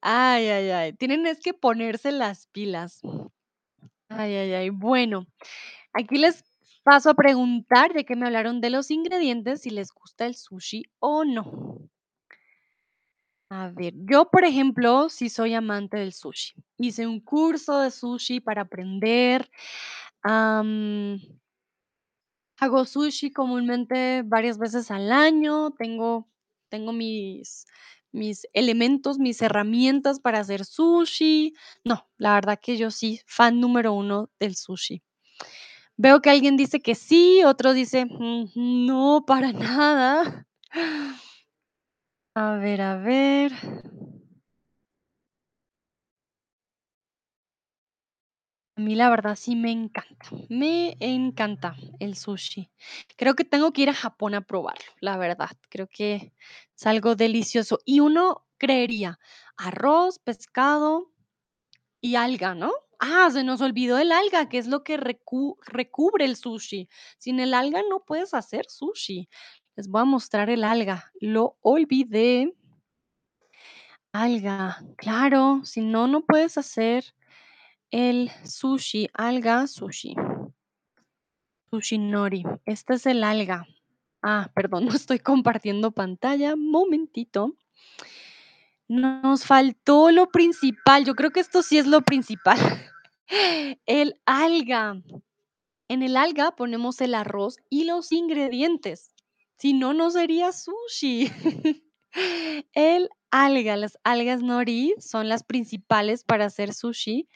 [SPEAKER 2] Ay, ay, ay. Tienen es que ponerse las pilas. Ay, ay, ay. Bueno, aquí les paso a preguntar, ya que me hablaron de los ingredientes, si les gusta el sushi o no. A ver, yo, por ejemplo, sí soy amante del sushi. Hice un curso de sushi para aprender. hago sushi comúnmente varias veces al año. Tengo, tengo mis, mis elementos, mis herramientas para hacer sushi. No, la verdad que yo sí, fan número uno del sushi. Veo que alguien dice que sí, otro dice, "Mm, no, para (laughs) nada. A ver, a ver. A mí la verdad sí me encanta, me encanta el sushi. Creo que tengo que ir a Japón a probarlo, la verdad. Creo que es algo delicioso. Y uno creería arroz, pescado y alga, ¿no? Ah, se nos olvidó el alga, que es lo que recu- recubre el sushi. Sin el alga no puedes hacer sushi. Les voy a mostrar el alga. Lo olvidé. Alga, claro, si no, no puedes hacer el sushi, alga, sushi, sushi nori. Este es el alga. Ah, perdón, (laughs) no estoy compartiendo pantalla. Momentito. Nos faltó lo principal. Yo creo que esto sí es lo principal. (laughs) El alga. En el alga ponemos el arroz y los ingredientes. Si no, no sería sushi. (laughs) El alga, las algas nori son las principales para hacer sushi.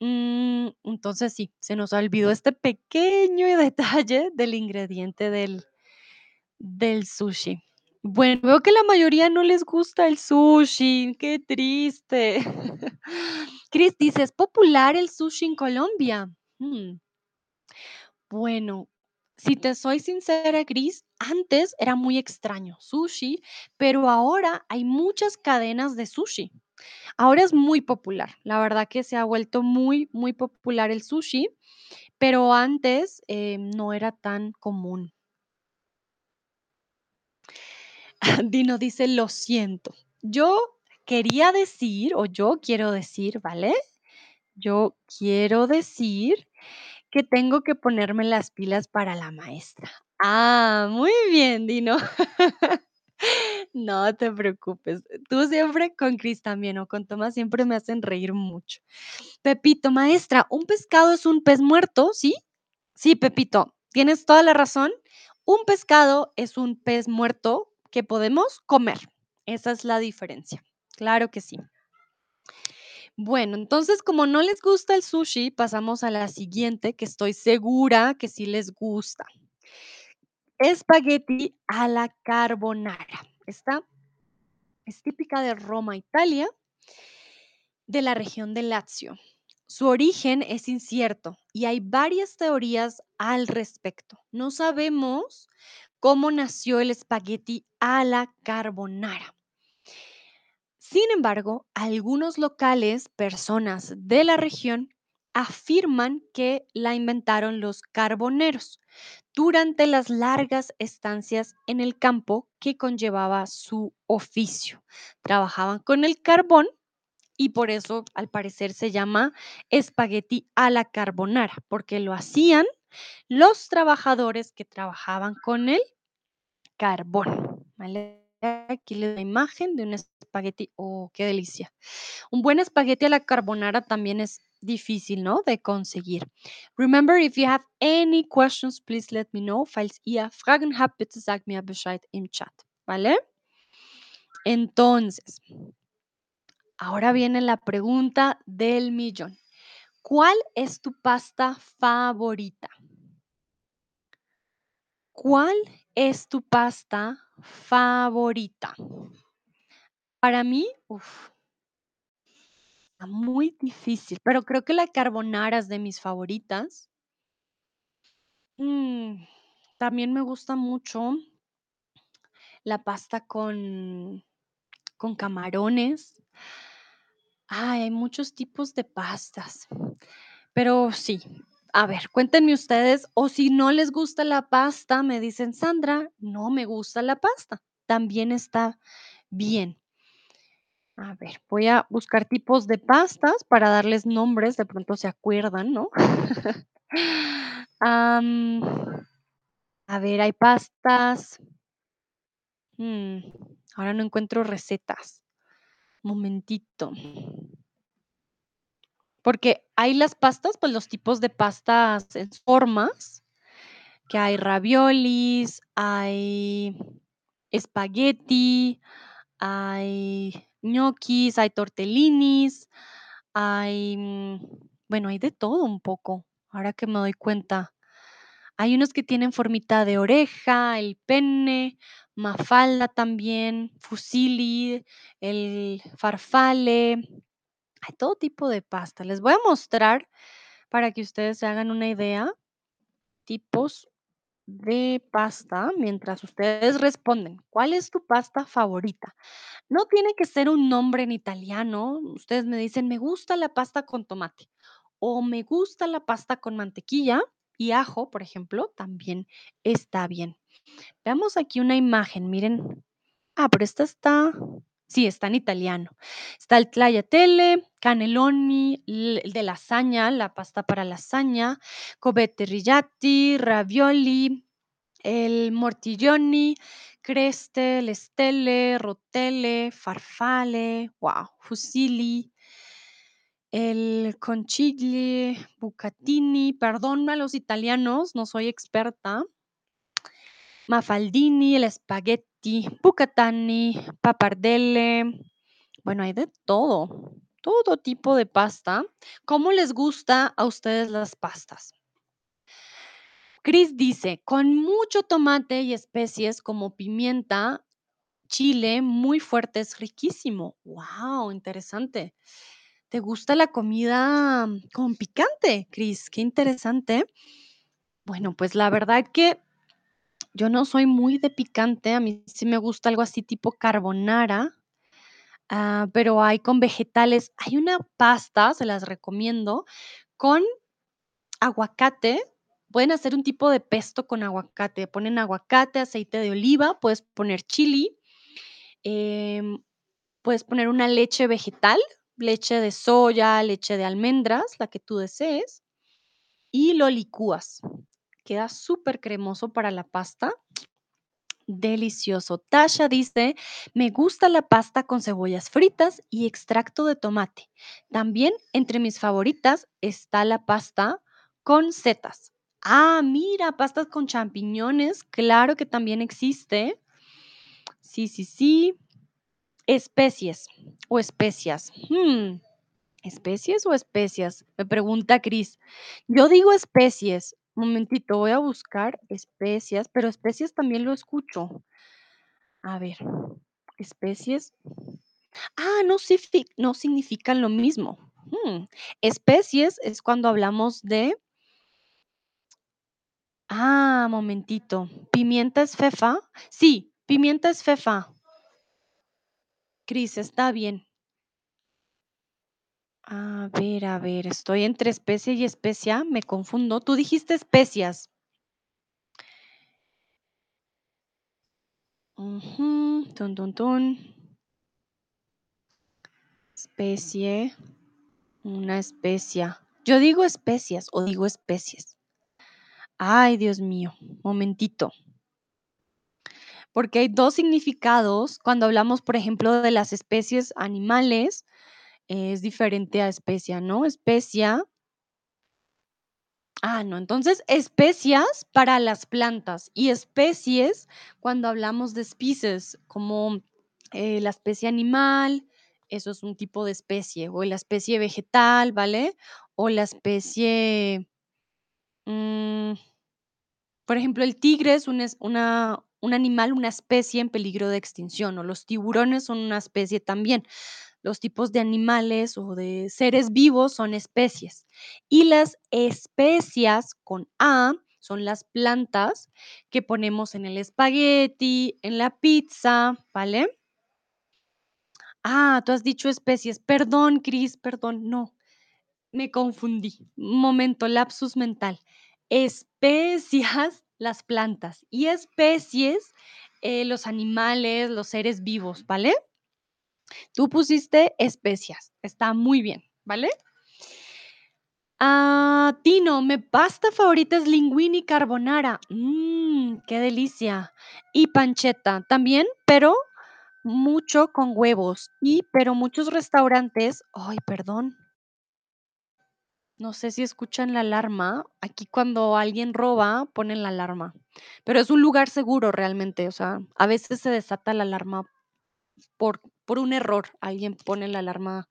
[SPEAKER 2] Mm, entonces sí, se nos olvidó este pequeño (laughs) detalle del ingrediente del, del sushi. Bueno, veo que la mayoría no les gusta el sushi. Qué triste. (laughs) Chris dice, ¿es popular el sushi en Colombia? Mm, bueno, si te soy sincera, Chris, antes era muy extraño sushi, pero ahora hay muchas cadenas de sushi. Ahora es muy popular. La verdad que se ha vuelto muy, muy popular el sushi, pero antes eh, no era tan común. (laughs) Dino dice, lo siento. Yo quería decir, o yo quiero decir, ¿vale? Yo quiero decir que tengo que ponerme las pilas para la maestra. Ah, muy bien, Dino. (laughs) No te preocupes. Tú siempre con Chris también o con Tomás siempre me hacen reír mucho. Pepito, maestra, ¿un pescado es un pez muerto? ¿Sí? Sí, Pepito, tienes toda la razón. Un pescado es un pez muerto que podemos comer. Esa es la diferencia. Claro que sí. Bueno, entonces como no les gusta el sushi, pasamos a la siguiente, que estoy segura que sí les gusta. Espagueti a la carbonara. Esta es típica de Roma, Italia, de la región de Lazio. Su origen es incierto y hay varias teorías al respecto. No sabemos cómo nació el espagueti a la carbonara. Sin embargo, algunos locales, personas de la región, afirman que la inventaron los carboneros durante las largas estancias en el campo que conllevaba su oficio. Trabajaban con el carbón y por eso al parecer se llama espagueti a la carbonara, porque lo hacían los trabajadores que trabajaban con el carbón. Aquí les la imagen de un espagueti. Oh, qué delicia. Un buen espagueti a la carbonara también es difícil, ¿no? De conseguir. Remember, if you have any questions, please let me know. Falls ihr Fragen habt, bitte sagt mir Bescheid im Chat, ¿vale? Entonces, ahora viene la pregunta del millón. ¿Cuál es tu pasta favorita? ¿Cuál es tu pasta favorita? Para mí, uf, está muy difícil, pero creo que la carbonara es de mis favoritas. Mm, también me gusta mucho la pasta con con camarones. Ay, hay muchos tipos de pastas, pero sí. A ver, cuéntenme ustedes, o si no les gusta la pasta, me dicen: "Sandra, no me gusta la pasta", también está bien. A ver, voy a buscar tipos de pastas para darles nombres, de pronto se acuerdan, ¿no? (laughs) A ver, hay pastas mm, ahora no encuentro recetas. Momentito. Porque hay las pastas, pues, los tipos de pastas en formas, que hay raviolis, hay espagueti, hay ñoquis, hay tortellinis, hay, mm, bueno, hay de todo un poco, ahora que me doy cuenta. Hay unos que tienen formita de oreja, el penne, mafalda también, fusilli, el farfalle, hay todo tipo de pasta. Les voy a mostrar para que ustedes se hagan una idea, tipos de pasta, mientras ustedes responden. ¿Cuál es tu pasta favorita? No tiene que ser un nombre en italiano. Ustedes me dicen: "Me gusta la pasta con tomate", o "Me gusta la pasta con mantequilla y ajo", por ejemplo, también está bien. Veamos aquí una imagen, miren. Ah, pero esta está sí, está en italiano. Está el tagliatelle, cannelloni, l de lasaña, la pasta para lasaña, riggatti, ravioli, el mortiglioni, creste, le stelle, rotelle, farfalle, wow, fusilli el conchiglie, bucatini, perdón a los italianos, no soy experta. Mafaldini, el espagueti, bucatani, pappardelle, bueno, hay de todo, todo tipo de pasta. ¿Cómo les gusta a ustedes las pastas? Cris dice: "Con mucho tomate y especies como pimienta, chile muy fuerte, es riquísimo". Guau, interesante. ¿Te gusta la comida con picante, Cris? Qué interesante. Bueno, pues la verdad que yo no soy muy de picante, a mí sí me gusta algo así tipo carbonara, ah, pero hay con vegetales. Hay una pasta, se las recomiendo, con aguacate. Pueden hacer un tipo de pesto con aguacate. Ponen aguacate, aceite de oliva, puedes poner chili, em, puedes poner una leche vegetal, leche de soya, leche de almendras, la que tú desees, y lo licúas. Queda supercremoso para la pasta. Delicioso. Tasha dice: "Me gusta la pasta con cebollas fritas y extracto de tomate. También entre mis favoritas está la pasta con setas". Ah, mira, pastas con champiñones, claro que también existe. Sí, sí, sí. Especies o especias. Mm, ¿especies o especias? Me pregunta Cris. Yo digo especies. Momentito, voy a buscar especias, pero especias también lo escucho. A ver, especies. Ah, no no significan lo mismo. Mm, especies es cuando hablamos de Ah, momentito, ¿pimienta es fefa? Sí, pimienta es fefa. Cris, está bien. A ver, a ver, estoy entre especie y especia, me confundo. Tú dijiste especias. Ujú, tun, tun. Especie, una especia. ¿Yo digo especias o digo especies? Ay, Dios mío, momentito. Porque hay 2 significados cuando hablamos, por ejemplo, de las especies animales, es diferente a especia, ¿no? Especia Ah, no, entonces especias para las plantas y especies cuando hablamos de species, como, eh, la especie animal, eso es un tipo de especie, o la especie vegetal, ¿vale? O la especie, mm por ejemplo, el tigre es una un animal, una especie en peligro de extinción, o los tiburones son una especie también. Los tipos de animales o de seres vivos son especies. Y las especias con A son las plantas que ponemos en el espagueti, en la pizza, ¿vale? Ah, tú has dicho especies. Perdón, Cris, perdón, no, me confundí. Un momento, lapsus mental. Especias, las plantas y especies, eh, los animales, los seres vivos, ¿vale? Tú pusiste especias, está muy bien, ¿vale? Ah, Tino, mi pasta favorita es linguini carbonara. Mmm, qué delicia. Y pancetta también, pero mucho con huevos. Y, pero muchos restaurantes, ay, perdón, no sé si escuchan la alarma. Aquí cuando alguien roba, ponen la alarma. Pero es un lugar seguro realmente. O sea, a veces se desata la alarma por, por un error. Alguien pone la alarma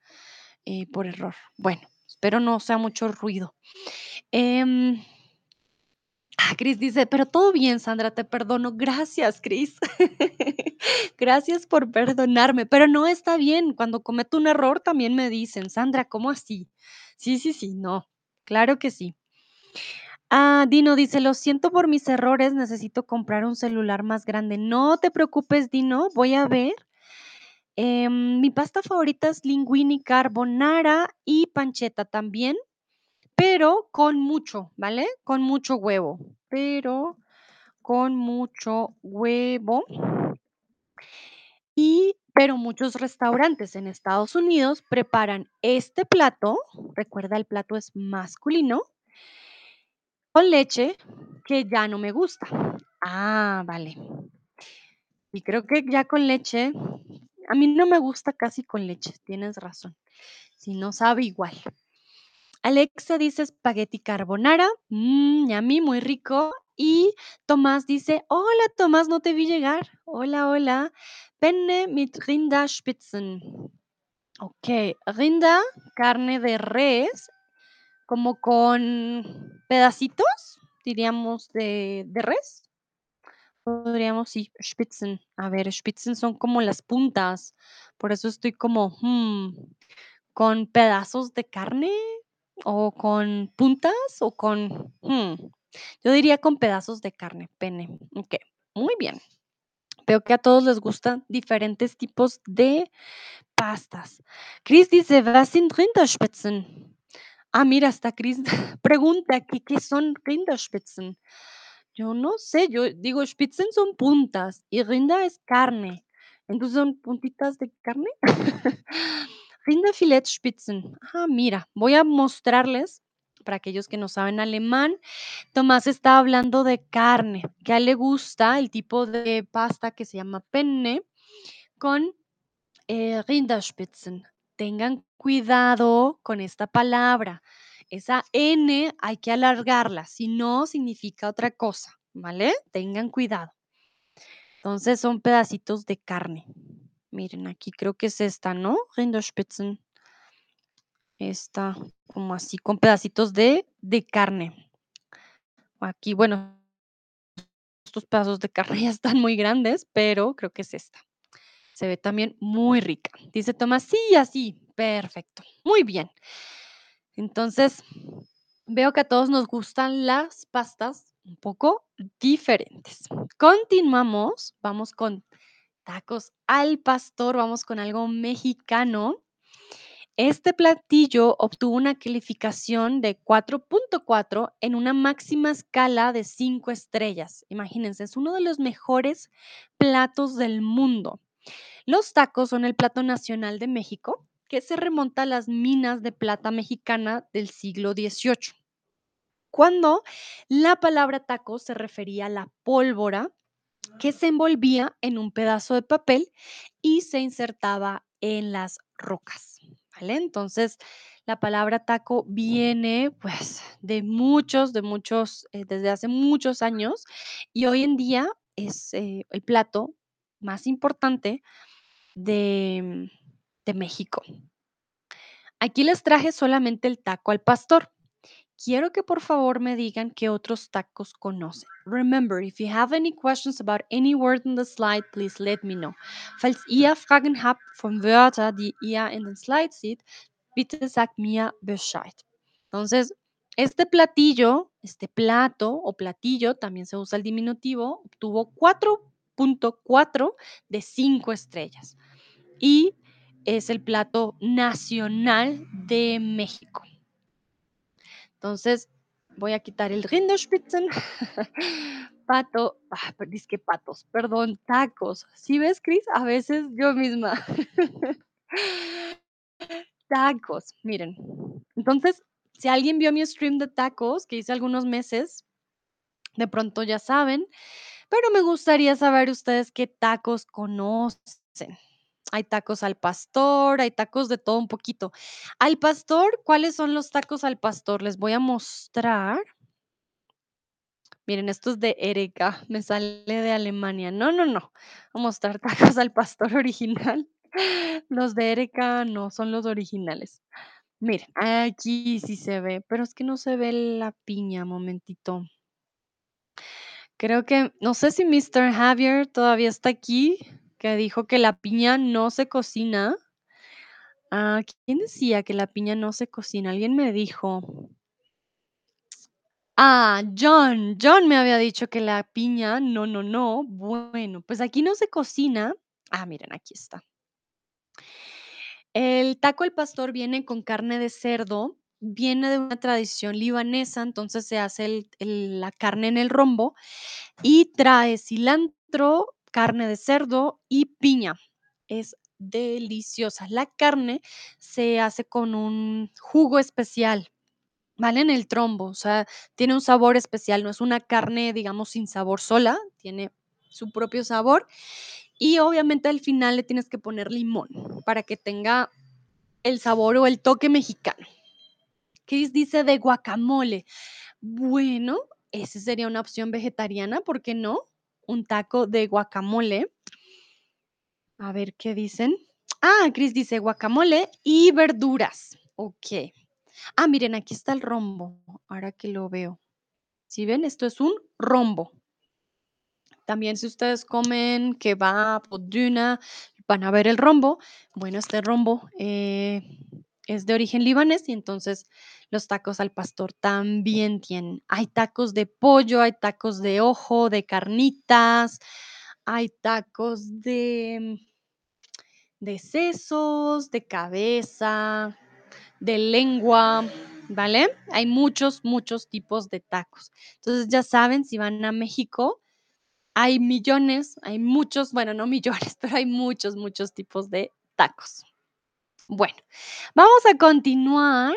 [SPEAKER 2] eh, por error. Bueno, espero no sea mucho ruido. Em, ah, Cris dice, pero todo bien, Sandra, te perdono. Gracias, Cris. (laughs) Gracias por perdonarme, pero no está bien. Cuando cometo un error también me dicen, Sandra, ¿cómo así? Sí, sí, sí, no, claro que sí. Ah, Dino dice, lo siento por mis errores, necesito comprar un celular más grande. No te preocupes, Dino, voy a ver. Em, mi pasta favorita es linguini carbonara y pancetta también, pero con mucho, ¿vale? Con mucho huevo, pero con mucho huevo. Y, pero muchos restaurantes en Estados Unidos preparan este plato, recuerda el plato es masculino, con leche que ya no me gusta. Ah, vale. Y creo que ya con leche, a mí no me gusta casi con leche, tienes razón. Si no sabe igual. Alexa dice espagueti carbonara, mmm, a mí muy rico. Y Tomás dice, hola Tomás, no te vi llegar. Hola, hola. Penne mit Rinderspitzen. Ok, rinda, carne de res, como con pedacitos, diríamos, de, de res. Podríamos, sí, Spitzen. A ver, Spitzen son como las puntas. Por eso estoy como, hmm, con pedazos de carne o con puntas o con, hmm, yo diría con pedazos de carne, pene. Ok, muy bien. Veo que a todos les gustan diferentes tipos de pastas. Chris dice, was sind Rinderspitzen? Ah, mira, hasta Chris (laughs) pregunta aquí, ¿qué son Rinderspitzen? Yo no sé, yo digo, Spitzen son puntas y Rinder es carne. Entonces son puntitas de carne. (laughs) Rinderfiletspitzen. Ah, mira, voy a mostrarles para aquellos que no saben alemán. Tomás está hablando de carne, que a él le gusta el tipo de pasta que se llama penne con eh, Rinderspitzen. Tengan cuidado con esta palabra. Esa N hay que alargarla, si no significa otra cosa, ¿vale? Tengan cuidado. Entonces son pedacitos de carne. Miren, aquí creo que es esta, ¿no? Rinderspitzen. Esta, como así, con pedacitos de, de carne. Aquí, bueno, estos pedazos de carne (laughs) ya están muy grandes, pero creo que es esta. Se ve también muy rica. Dice Tomás, sí, así. Perfecto. Muy bien. Entonces, veo que a todos nos gustan las pastas un poco diferentes. Continuamos. Vamos con tacos al pastor. Vamos con algo mexicano. Este platillo obtuvo una calificación de 4.4 en una máxima escala de 5 estrellas. Imagínense, es uno de los mejores platos del mundo. Los tacos son el plato nacional de México, que se remonta a las minas de plata mexicana del siglo XVIII, cuando la palabra taco se refería a la pólvora que se envolvía en un pedazo de papel y se insertaba en las rocas. ¿Vale? Entonces, la palabra taco viene pues de muchos, de muchos, eh, desde hace muchos años y hoy en día es eh, el plato más importante de, de México. Aquí les traje solamente el taco al pastor. Quiero que por favor me digan qué otros tacos conocen. Remember, if you have any questions about any word in the slide, please let me know. Falls ihr Fragen habt von Wörtern, die ihr in den Slide seht, bitte sagt mir Bescheid. Entonces, Este platillo, este plato o platillo, también se usa el diminutivo, obtuvo 4.4 de 5 estrellas y es el plato nacional de México. Entonces, voy a quitar el Rinderspitzen. (laughs) Pato, ah, dizque patos, perdón, tacos. ¿Sí ves, Cris? A veces yo misma. (laughs) Tacos, miren. Entonces, si alguien vio mi stream de tacos que hice algunos meses, de pronto ya saben, pero me gustaría saber ustedes qué tacos conocen. Hay tacos al pastor, hay tacos de todo un poquito. Al pastor, ¿cuáles son los tacos al pastor? Les voy a mostrar. Miren, esto es de Erika, me sale de Alemania. No, no, no. Voy a mostrar (laughs) tacos al pastor original. Los de Erika no son los originales. Miren, aquí sí se ve, pero es que no se ve la piña, momentito. Creo que, no sé si Mr. Javier todavía está aquí, que dijo que la piña no se cocina. Ah, ¿quién decía que la piña no se cocina? Alguien me dijo. Ah, John, John me había dicho que la piña, no, no, no. Bueno, pues aquí no se cocina. Ah, miren, aquí está. El taco al pastor viene con carne de cerdo, viene de una tradición libanesa, entonces se hace el- el- la carne en el rombo y trae cilantro, carne de cerdo y piña. Es deliciosa. La carne se hace con un jugo especial, ¿vale? En el trombo, o sea, tiene un sabor especial, no es una carne, digamos, sin sabor sola, tiene su propio sabor y obviamente al final le tienes que poner limón para que tenga el sabor o el toque mexicano. Chris dice de guacamole. Bueno, esa sería una opción vegetariana, ¿por qué no? Un taco de guacamole. A ver qué dicen. Ah, Chris dice guacamole y verduras. Ok. Ah, miren, aquí está el rombo. Ahora que lo veo. Si ven, esto es un rombo. También si ustedes comen kebab o duna, van a ver el rombo. Bueno, este rombo eh, es de origen libanés y entonces los tacos al pastor también tienen. Hay tacos de pollo, hay tacos de ojo, de carnitas, hay tacos de, de sesos, de cabeza, de lengua, ¿vale? Hay muchos, muchos tipos de tacos. Entonces ya saben, si van a México, hay millones, hay muchos, bueno, no millones, (laughs) pero hay muchos, muchos tipos de tacos. Bueno, vamos a continuar.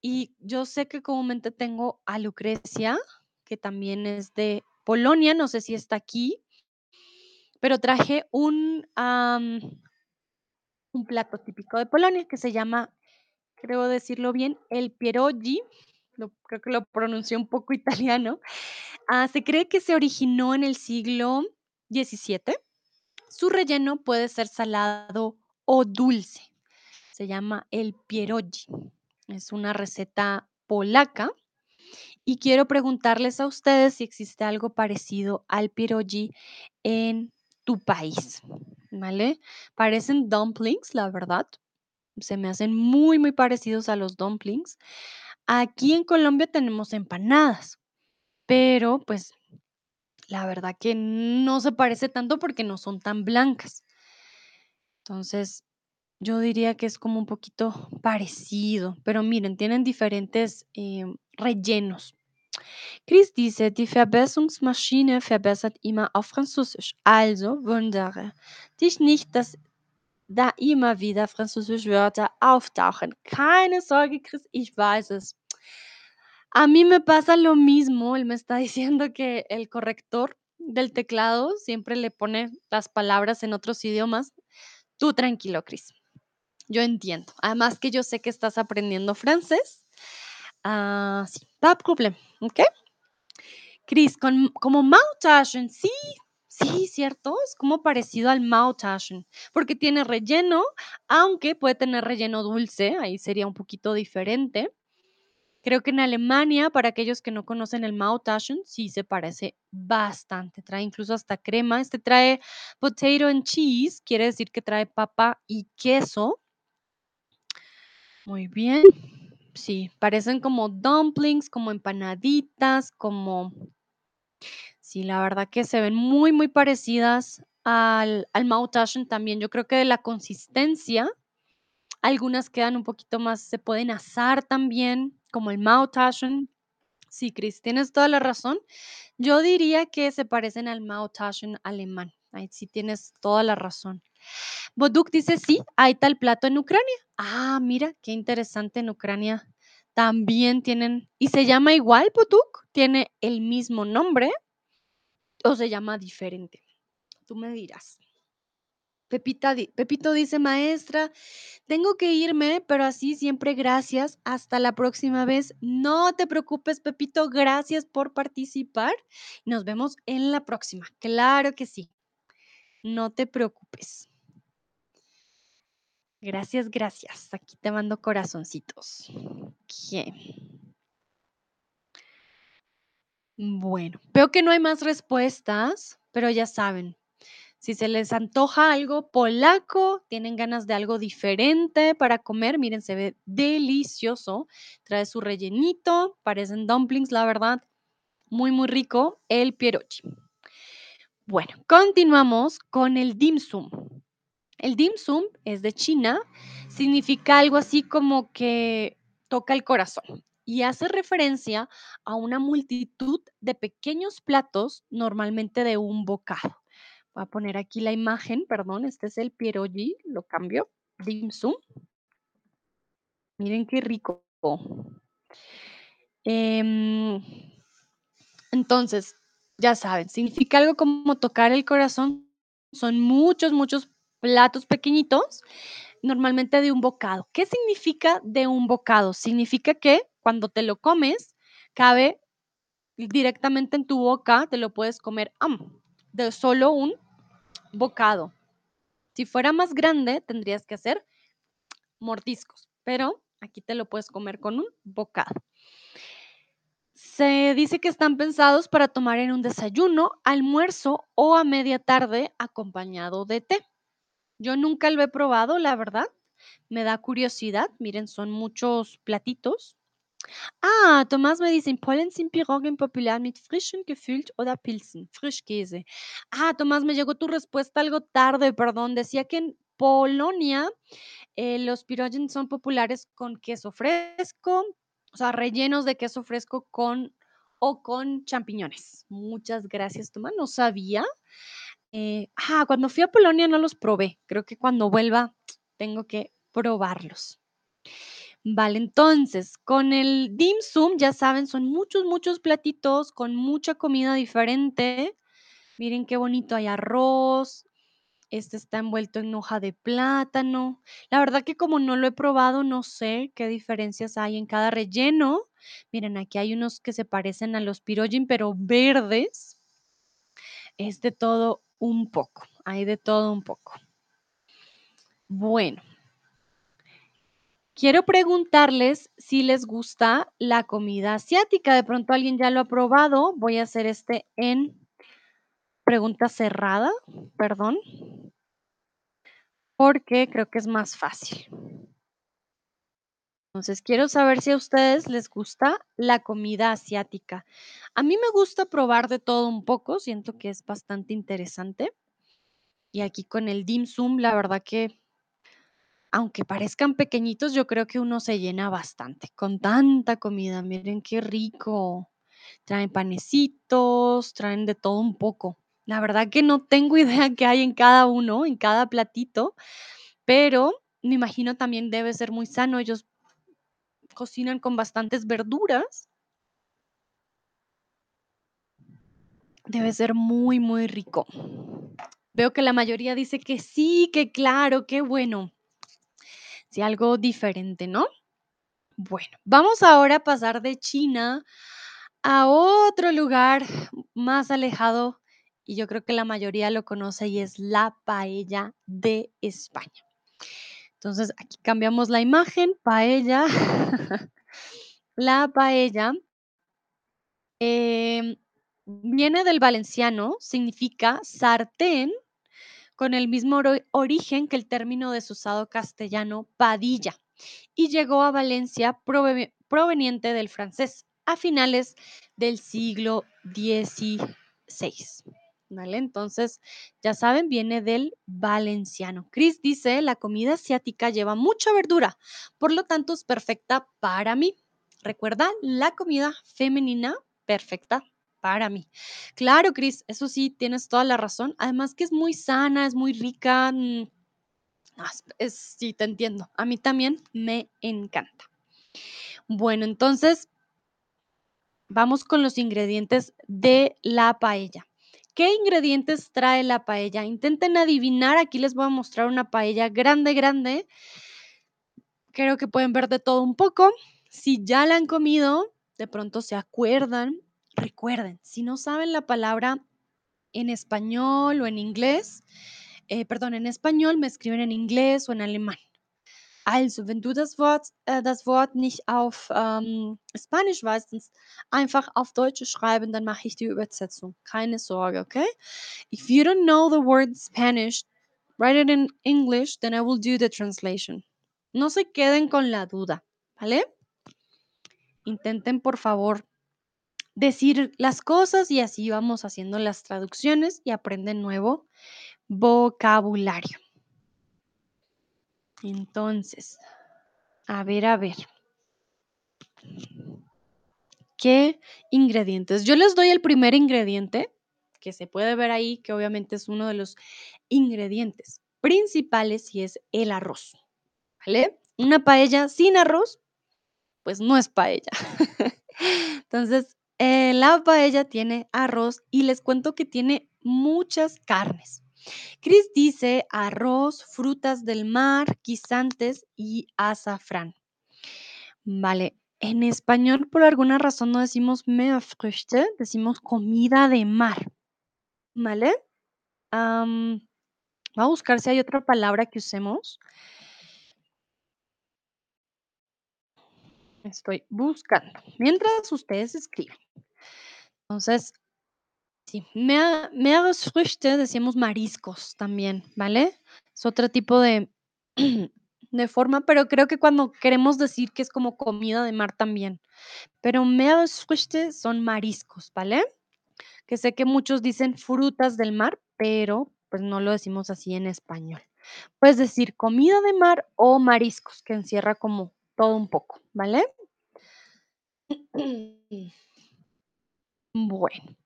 [SPEAKER 2] Y yo sé que comúnmente tengo a Lucrecia, que también es de Polonia, no sé si está aquí, pero traje un, un plato típico de Polonia que se llama, creo decirlo bien, el pierogi. Lo, creo que lo pronuncié un poco (laughs) italiano. Ah, se cree que se originó en el siglo XVII Su relleno puede ser salado o dulce. Se llama el pierogi. Es una receta polaca y quiero preguntarles a ustedes si existe algo parecido al pierogi en tu país, ¿vale? Parecen dumplings, la verdad. Se me hacen muy, muy parecidos a los dumplings. Aquí en Colombia tenemos empanadas, pero pues la verdad que no se parece tanto porque no son tan blancas. Entonces, yo diría que es como un poquito parecido, pero miren, tienen diferentes em, rellenos. Chris dice, die Verbesserungsmaschine verbessert immer auf Französisch. Also wundere dich nicht, dass da immer wieder französische Wörter auftauchen. Keine Sorge, Chris, ich weiß es. A mí me pasa lo mismo, él me está (laughs) diciendo que el corrector del teclado siempre le pone las palabras en otros idiomas. Tú tranquilo, Chris. Yo entiendo. Además que yo sé que estás aprendiendo francés. Ah, sí, pas de ¿ok? Chris, con, como Maultaschen, sí, sí, cierto, es como parecido al Maultaschen, porque tiene relleno, aunque puede tener relleno dulce, ahí sería un poquito diferente. Creo que en Alemania, para aquellos que no conocen el Maultaschen, sí se parece bastante. Trae incluso hasta crema. Este trae potato and cheese, quiere decir que trae papa y queso. Muy bien. Sí, parecen como dumplings, como empanaditas, como Sí, la verdad que se ven muy, muy parecidas al al también. Yo creo que de la consistencia, algunas quedan un poquito más se pueden asar también, como el Maultaschen. Sí, Cris, tienes toda la razón. Yo diría que se parecen al Maultaschen alemán. Ahí sí tienes toda la razón. Boduk dice: "Sí, hay tal plato en Ucrania". Ah, mira, qué interesante, en Ucrania también tienen ¿y se llama igual, Boduk? ¿Tiene el mismo nombre? ¿O se llama diferente? Tú me dirás. Pepita Pepito dice: "Maestra, tengo que irme, pero así siempre gracias. Hasta la próxima vez". No te preocupes, Pepito, gracias por participar. Nos vemos en la próxima. Claro que sí. No te preocupes. Gracias, gracias. Aquí te mando corazoncitos. Bueno, veo que no hay más respuestas, pero ya saben, si se les antoja algo polaco, tienen ganas de algo diferente para comer, miren, se ve delicioso. Trae su rellenito, parecen dumplings, la verdad, muy, muy rico el pierogi. Bueno, continuamos con el Dim Sum. El Dim Sum es de China, significa algo así como que toca el corazón y hace referencia a una multitud de pequeños platos, normalmente de un bocado. Voy a poner aquí la imagen, perdón, este es el pierogi, lo cambio, Dim Sum. Miren qué rico. Em, entonces, ya saben, significa algo como tocar el corazón. Son muchos, muchos platos pequeñitos, normalmente de un bocado. ¿Qué significa de un bocado? Significa que cuando te lo comes, cabe directamente en tu boca, te lo puedes comer, de solo un bocado. Si fuera más grande, tendrías que hacer mordiscos, pero aquí te lo puedes comer con un bocado. Se dice que están pensados para tomar en un desayuno, almuerzo o a media tarde acompañado de té. Yo nunca lo he probado, la verdad. Me da curiosidad. Miren, son muchos platitos. Ah, Tomás me dice, en Polen sind Piroggen populär mit frischen, gefüllt oder Pilzen, Frischkäse. Ah, Tomás, me llegó tu respuesta algo tarde, perdón. Decía que en Polonia eh, los Piroggen son populares con queso fresco, o sea, rellenos de queso fresco con o con champiñones. Muchas gracias, Tomás. No sabía. Ah, cuando fui a Polonia no los probé. Creo que cuando vuelva tengo que probarlos. Vale, entonces, con el Dim Sum, ya saben, son muchos, muchos platitos con mucha comida diferente. Miren qué bonito, hay arroz, este está envuelto en hoja de plátano. La verdad que como no lo he probado, no sé qué diferencias hay en cada relleno. Miren, aquí hay unos que se parecen a los pirojin, pero verdes. Es de todo un poco, hay de todo un poco. Bueno. Quiero preguntarles si les gusta la comida asiática. De pronto alguien ya lo ha probado. Voy a hacer este en pregunta cerrada, perdón. Porque creo que es más fácil. Entonces, quiero saber si a ustedes les gusta la comida asiática. A mí me gusta probar de todo un poco, siento que es bastante interesante. Y aquí con el dim sum, la verdad que aunque parezcan pequeñitos, yo creo que uno se llena bastante con tanta comida. Miren qué rico. Traen panecitos, traen de todo un poco. La verdad que no tengo (laughs) idea qué hay en cada uno, en cada platito, pero me imagino también debe ser muy sano. Ellos cocinan con bastantes verduras. Debe ser muy, muy rico. Veo que la mayoría dice que sí, que claro, qué bueno. Sí, algo diferente, ¿no? Bueno, vamos ahora a pasar de China a otro lugar más alejado, y yo creo que la mayoría lo conoce, y es la paella de España. Entonces, aquí cambiamos la imagen, paella. (laughs) La paella em, viene del valenciano, significa sartén, con el mismo origen que el término desusado castellano padilla. y llegó a Valencia prove- proveniente del francés a finales del siglo XVI. Entonces, ya saben, viene del valenciano. Chris dice, la comida asiática lleva mucha verdura, por lo tanto es perfecta para mí. Recuerda, la comida femenina perfecta para mí. Claro, Chris, eso sí, tienes toda la razón. Además que es muy sana, es muy rica. mm, ah, es- sí, te entiendo. A mí también me encanta. Bueno, entonces vamos con los ingredientes de la paella. ¿Qué ingredientes trae la paella? Intenten adivinar. Aquí les voy a mostrar una paella grande, grande. Creo que pueden ver de todo un poco. Si ya la han comido, de pronto se acuerdan. Recuerden, si no saben la palabra en español o en inglés, eh, perdón, en español me escriben en inglés o en alemán. Also, wenn du das Wort, äh, das Wort nicht auf ähm, Spanisch weißt, dann einfach auf Deutsch schreiben, dann mache ich die Übersetzung. Keine Sorge, okay? If you don't know the word Spanish, write it in English, then I will do the translation. No se queden con la duda, ¿vale? Intenten, por favor, decir las cosas y así vamos haciendo las traducciones y aprenden nuevo vocabulario. Entonces, a ver, a ver. ¿Qué ingredientes? Yo les doy el primer ingrediente, que se puede ver ahí, que obviamente es uno de los ingredientes principales y es el arroz. ¿Vale? Una paella sin arroz, pues no es paella. (laughs) Entonces, eh, la paella tiene arroz y les cuento que tiene muchas carnes. Chris dice arroz, frutas del mar, guisantes y azafrán. Vale, en español por alguna razón no decimos Meerfrüchte, decimos comida de mar, ¿vale? Am, voy a buscar si hay otra palabra que usemos. Estoy buscando. Mientras ustedes escriben. Entonces, sí, Meer, Meeresfrüchte decimos mariscos también, ¿vale? Es otro tipo de, (clears throat) de forma, pero creo que cuando queremos decir que es como comida de mar también. Pero Meeresfrüchte son mariscos, ¿vale? Que sé que muchos dicen frutas del mar, pero pues no lo decimos así en español. Puedes decir comida de mar o mariscos, que encierra como todo un poco, ¿vale? (clears throat) Bueno,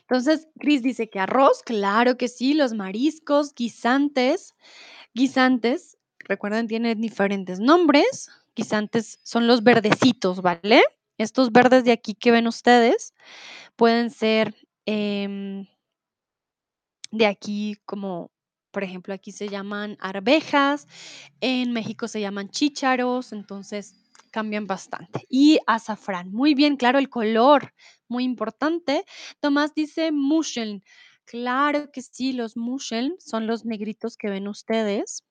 [SPEAKER 2] entonces Chris dice que arroz, claro que sí, los mariscos, guisantes, guisantes, recuerden, tienen diferentes nombres. Guisantes son los verdecitos, ¿vale? Estos verdes de aquí que ven ustedes pueden ser em, de aquí como, por ejemplo, aquí se llaman arvejas, en México se llaman chícharos, entonces cambian bastante. Y azafrán, muy bien, claro, el color, muy importante. Tomás dice Muscheln. Claro que sí, los Muscheln son los negritos que ven ustedes.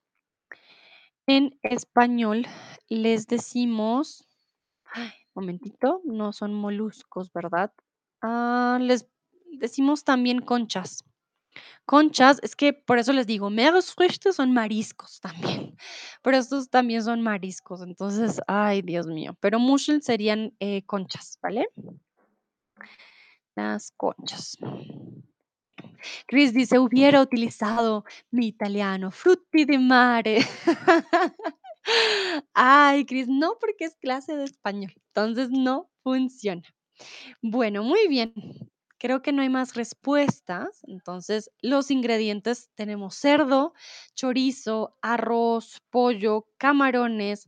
[SPEAKER 2] En español les decimos, momentito, no son moluscos, ¿verdad? Ah, les decimos también conchas. Conchas, es que por eso les digo, Meeresfrüchte son mariscos también, (laughs) pero estos también son mariscos, entonces, ay, Dios mío, pero Muscheln serían eh, conchas, ¿vale? Las conchas. Chris dice, hubiera utilizado mi italiano, frutti di mare. (laughs) Ay, Chris, no, porque es clase de español, entonces no funciona. Bueno, muy bien. Creo que no hay más respuestas. Entonces, los ingredientes tenemos cerdo, chorizo, arroz, pollo, camarones,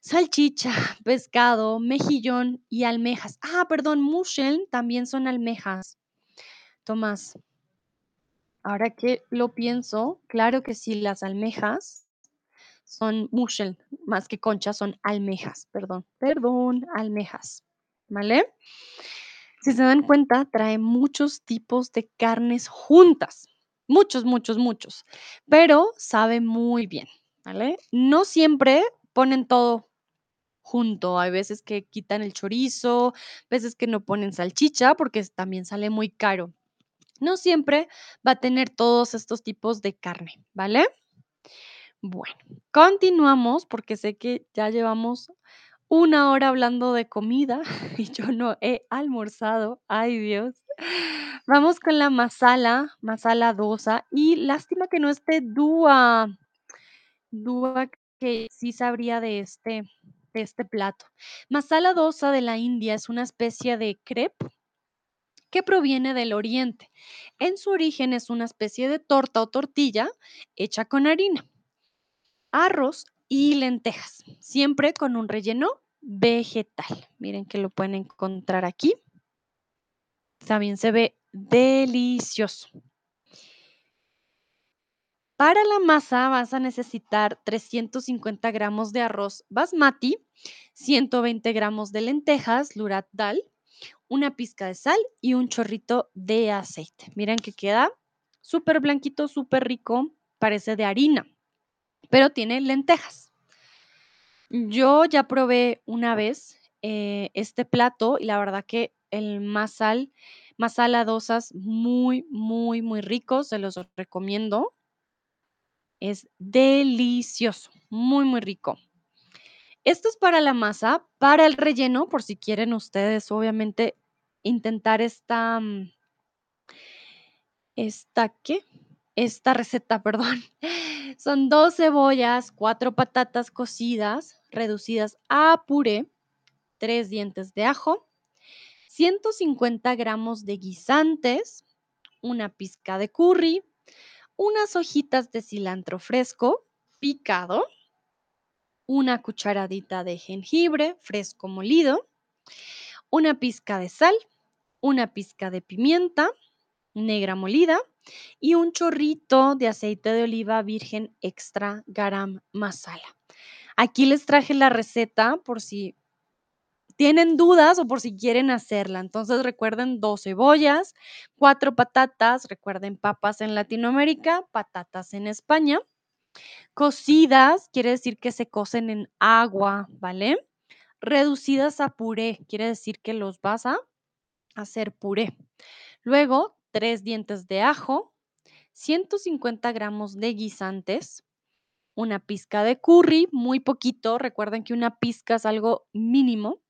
[SPEAKER 2] salchicha, (laughs) pescado, mejillón y almejas. Ah, perdón, muscheln también son almejas. Tomás, ahora que lo pienso, claro que sí, las almejas son muscheln, más que conchas, son almejas. Perdón, perdón, almejas. ¿Vale? Si se dan cuenta, trae muchos tipos de carnes juntas. Muchos, muchos, muchos. Pero sabe muy bien, ¿vale? No siempre ponen todo junto. Hay veces que quitan el chorizo, veces que no ponen salchicha porque también sale muy caro. No siempre va a tener todos estos tipos de carne, ¿vale? Bueno, continuamos porque sé que ya llevamos una hora hablando de comida (laughs) y yo no he almorzado. Ay, Dios. Vamos con la masala, masala dosa y lástima que no esté Dúa. Dúa que sí sabría de este de este plato. Masala dosa de la India es una especie de crepe que proviene del oriente. En su origen es una especie de torta o tortilla hecha con harina, arroz y lentejas, siempre con un relleno vegetal. Miren que lo pueden encontrar aquí. También se ve delicioso. Para la masa vas a necesitar 350 gramos de arroz basmati, 120 gramos de lentejas, lurat dal, una pizca de sal y un chorrito de aceite. Miren que queda súper blanquito, súper rico, parece de harina, pero tiene lentejas. Yo ya probé una vez eh, este plato y la verdad que el masal, masala dosas, muy, muy, muy rico, se los recomiendo. Es delicioso, muy, muy rico. Esto es para la masa, para el relleno, por si quieren ustedes, obviamente, intentar esta, mm, esta, ¿qué? Esta receta, (laughs) perdón. Son dos cebollas, cuatro patatas cocidas, reducidas a puré, tres dientes de ajo, 150 gramos de guisantes, una pizca de curry, unas hojitas de cilantro fresco picado, una cucharadita de jengibre fresco molido, una pizca de sal, una pizca de pimienta negra molida y un chorrito de aceite de oliva virgen extra garam masala. Aquí les traje la receta por si tienen dudas o por si quieren hacerla. Entonces recuerden dos cebollas, cuatro patatas, recuerden papas en Latinoamérica, patatas en España. Cocidas quiere decir que se cocen en agua, ¿vale? Reducidas a puré, quiere decir que los vas a hacer puré. Luego, tres dientes de ajo, 150 gramos de guisantes, una pizca de curry, muy poquito, recuerden que una pizca es algo mínimo,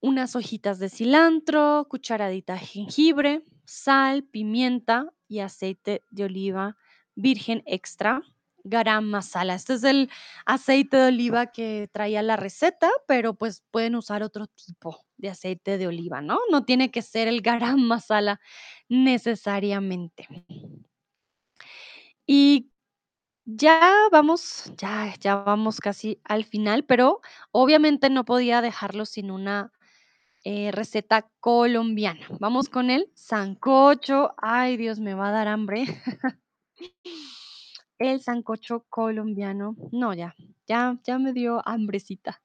[SPEAKER 2] unas hojitas de cilantro, cucharadita de jengibre, sal, pimienta y aceite de oliva virgen extra, garam masala. Este es el aceite de oliva que traía la receta, pero pues pueden usar otro tipo de aceite de oliva, ¿no? No tiene que ser el garam (laughs) masala necesariamente. Y ya vamos, ya, ya vamos casi al final, pero obviamente no podía dejarlo sin una eh, receta colombiana. Vamos con el sancocho. Ay, Dios, me va a dar hambre. (laughs) El sancocho colombiano. No, ya, ya, ya me dio hambrecita.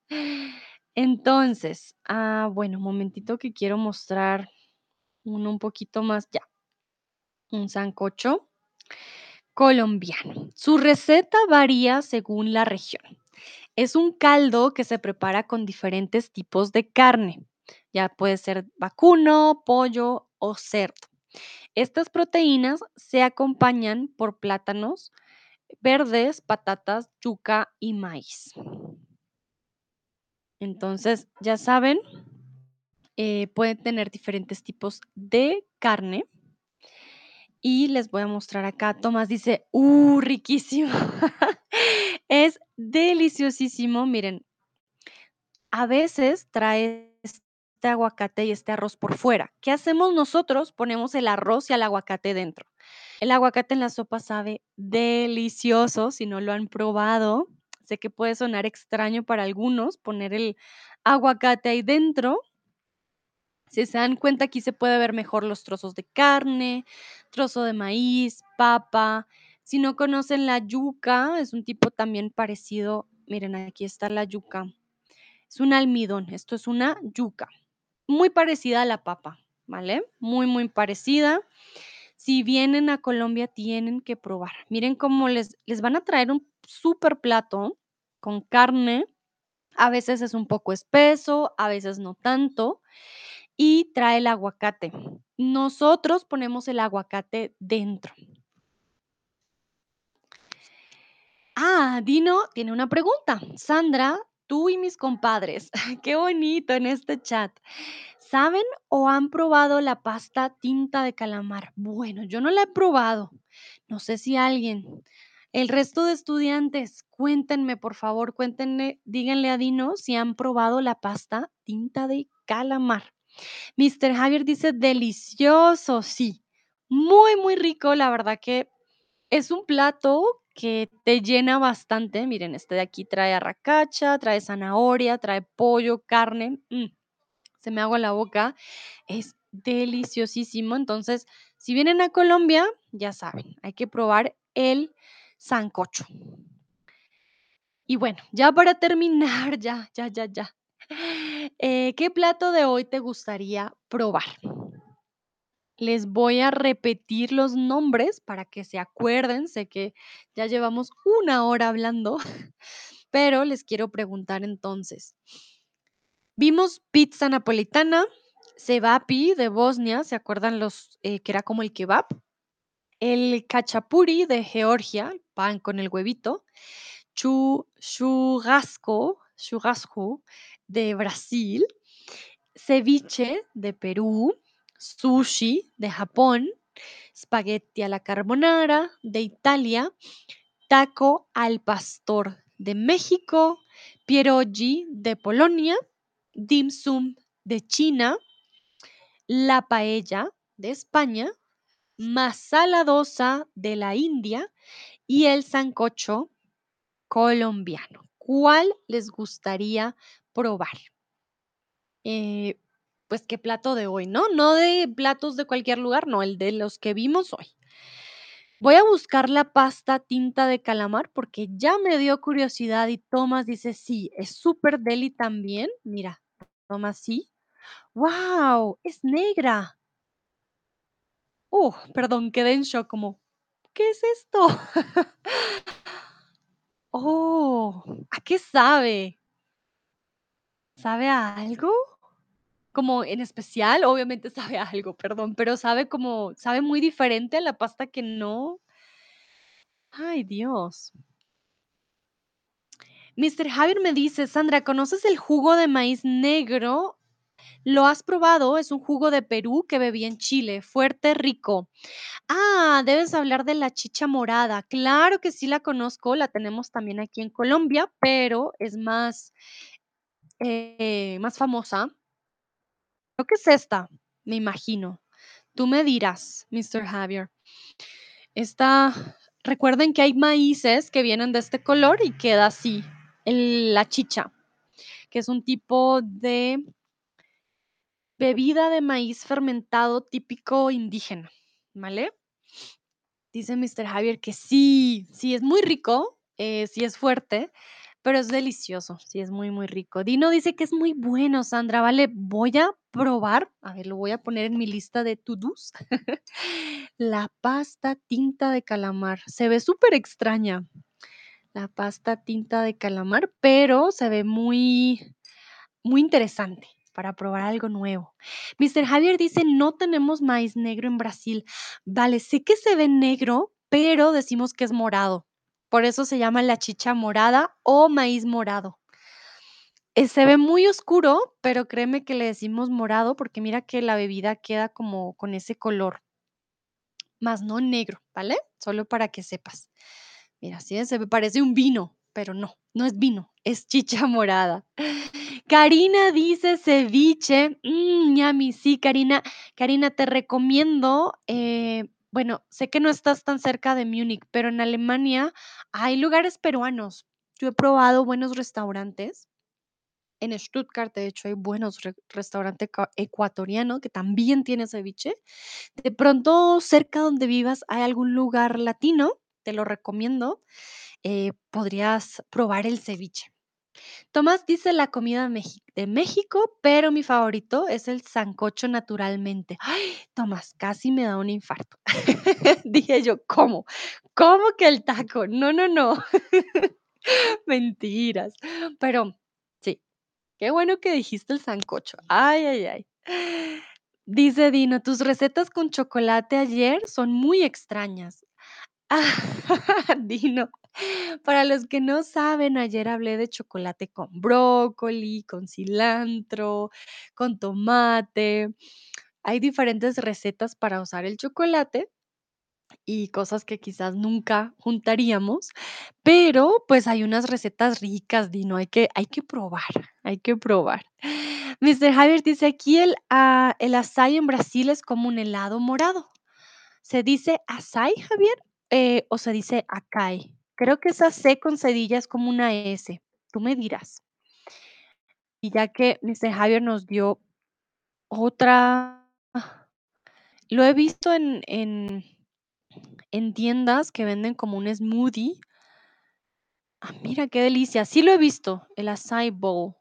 [SPEAKER 2] Entonces, ah, bueno, un momentito que quiero mostrar uno un poquito más ya. Un sancocho colombiano. Su receta varía según la región. Es un caldo que se prepara con diferentes tipos de carne. Ya puede ser vacuno, pollo o cerdo. Estas proteínas se acompañan por plátanos verdes, patatas, yuca y maíz. Entonces, ya saben, eh, pueden tener diferentes tipos de carne. Y les voy a mostrar acá. Tomás dice, ¡uh, riquísimo! (laughs) es deliciosísimo. Miren, a veces trae este aguacate y este arroz por fuera. ¿Qué hacemos nosotros? Ponemos el arroz y el aguacate dentro. El aguacate en la sopa sabe delicioso, si no lo han probado. Sé que puede sonar extraño para algunos poner el aguacate ahí dentro. Si se dan cuenta, aquí se puede ver mejor los trozos de carne, trozo de maíz, papa. Si no conocen la yuca, es un tipo también parecido. Miren, aquí está la yuca. Es un almidón, esto es una yuca. Muy parecida a la papa, ¿vale? Muy, muy parecida. Si vienen a Colombia, tienen que probar. Miren cómo les, les van a traer un super plato con carne. A veces es un poco espeso, a veces no tanto. Y trae el aguacate. Nosotros ponemos el aguacate dentro. Ah, Dino tiene una pregunta. Sandra, tú y mis compadres, (laughs) qué bonito en este chat. ¿Saben o han probado la pasta tinta de calamar? Bueno, yo no la he probado. No sé si alguien. El resto de estudiantes, cuéntenme, por favor, cuéntenme, díganle a Dino si han probado la pasta tinta de calamar. Mr. Javier dice delicioso, sí. Muy, muy rico, la verdad que es un plato que te llena bastante. Miren, este de aquí trae arracacha, trae zanahoria, trae pollo, carne. mm, se me agua la boca. Es deliciosísimo. Entonces, si vienen a Colombia, ya saben, hay que probar el sancocho. Y bueno, ya para terminar, (laughs) ya, ya, ya, ya. Eh, ¿qué plato de hoy te gustaría probar? Les voy a repetir los nombres para que se acuerden. Sé que ya llevamos una hora hablando, (laughs) pero les quiero preguntar entonces. Vimos pizza napolitana, cevapi de Bosnia, ¿se acuerdan los eh, que era como el kebab? El cachapuri de Georgia, pan con el huevito, chu, churrasco, churrasco de Brasil, ceviche de Perú, sushi de Japón, spaghetti a la carbonara de Italia, taco al pastor de México, pierogi de Polonia, dim sum de China, la paella de España, masala dosa de la India y el sancocho colombiano. ¿Cuál les gustaría probar? Eh, pues qué plato de hoy, ¿no? No de platos de cualquier lugar, no, el de los que vimos hoy. Voy a buscar la pasta tinta de calamar porque ya me dio curiosidad y Tomás dice, sí, es súper deli también. Mira, Tomás, sí. ¡Wow! Es negra. Uh, perdón, quedé en shock ¿qué es esto? (laughs) oh, ¿a qué sabe? ¿Sabe a algo? Como en especial, obviamente sabe a algo, perdón, pero sabe como, sabe muy diferente a la pasta que no. Ay, Dios. Mr. Javier me dice, Sandra, ¿conoces el jugo de maíz negro? ¿Lo has probado? Es un jugo de Perú que bebí en Chile, fuerte, rico. Ah, debes hablar de la chicha morada. Claro que sí la conozco, la tenemos también aquí en Colombia, pero es más, eh, más famosa. Creo que es esta, me imagino. Tú me dirás, Mr. Javier. Esta, recuerden que hay maíces que vienen de este color y queda así, la chicha, que es un tipo de bebida de maíz fermentado típico indígena, ¿vale? Dice Mr. Javier que sí, sí es muy rico, eh, sí es fuerte, pero es delicioso, sí es muy, muy rico. Dino dice que es muy bueno, Sandra, vale, voy a probar, a ver, lo voy a poner en mi lista de to-dos. (laughs) La pasta tinta de calamar, se ve súper extraña, la pasta tinta de calamar, pero se ve muy, muy interesante para probar algo nuevo. Mr. Javier dice, no tenemos maíz negro en Brasil. Vale, sé que se ve negro, pero decimos que es morado. Por eso se llama la chicha morada o maíz morado. Eh, se ve muy oscuro, pero créeme que le decimos morado porque mira que la bebida queda como con ese color, más no negro, ¿vale? Solo para que sepas. Mira, sí, se me parece un vino, pero no, no es vino, es chicha morada. Karina dice ceviche. Mm, sí, Karina. Karina, te recomiendo. eh, bueno, sé que no estás tan cerca de Múnich, pero en Alemania hay lugares peruanos. Yo he probado buenos restaurantes. En Stuttgart, de hecho, hay buenos re- restaurantes ecuatorianos que también tienen ceviche. De pronto, cerca donde vivas, hay algún lugar latino, te lo recomiendo. eh, podrías probar el ceviche. Tomás dice la comida de México, pero mi favorito es el sancocho naturalmente. Ay, Tomás, casi me da un infarto. (laughs) Dije yo, ¿cómo? ¿Cómo que el taco? No, no, no. (laughs) Mentiras. Pero sí, qué bueno que dijiste el sancocho. Ay, ay, ay. Dice Dino, tus recetas con chocolate ayer son muy extrañas. (laughs) Dino, para los que no saben, ayer hablé de chocolate con brócoli, con cilantro, con tomate. Hay diferentes recetas para usar el chocolate y cosas que quizás nunca juntaríamos, pero pues hay unas recetas ricas, Dino, hay que, hay que probar, hay que probar. Mr. Javier dice aquí el, ah, el açaí en Brasil es como un helado morado. ¿Se dice açaí, Javier? Eh, o se dice acai. Creo que esa C con cedilla es como una S. Tú me dirás. Y ya que Mr. Javier nos dio otra, lo he visto en, en, en tiendas que venden como un smoothie. Ah, mira qué delicia. Sí lo he visto, el acai bowl.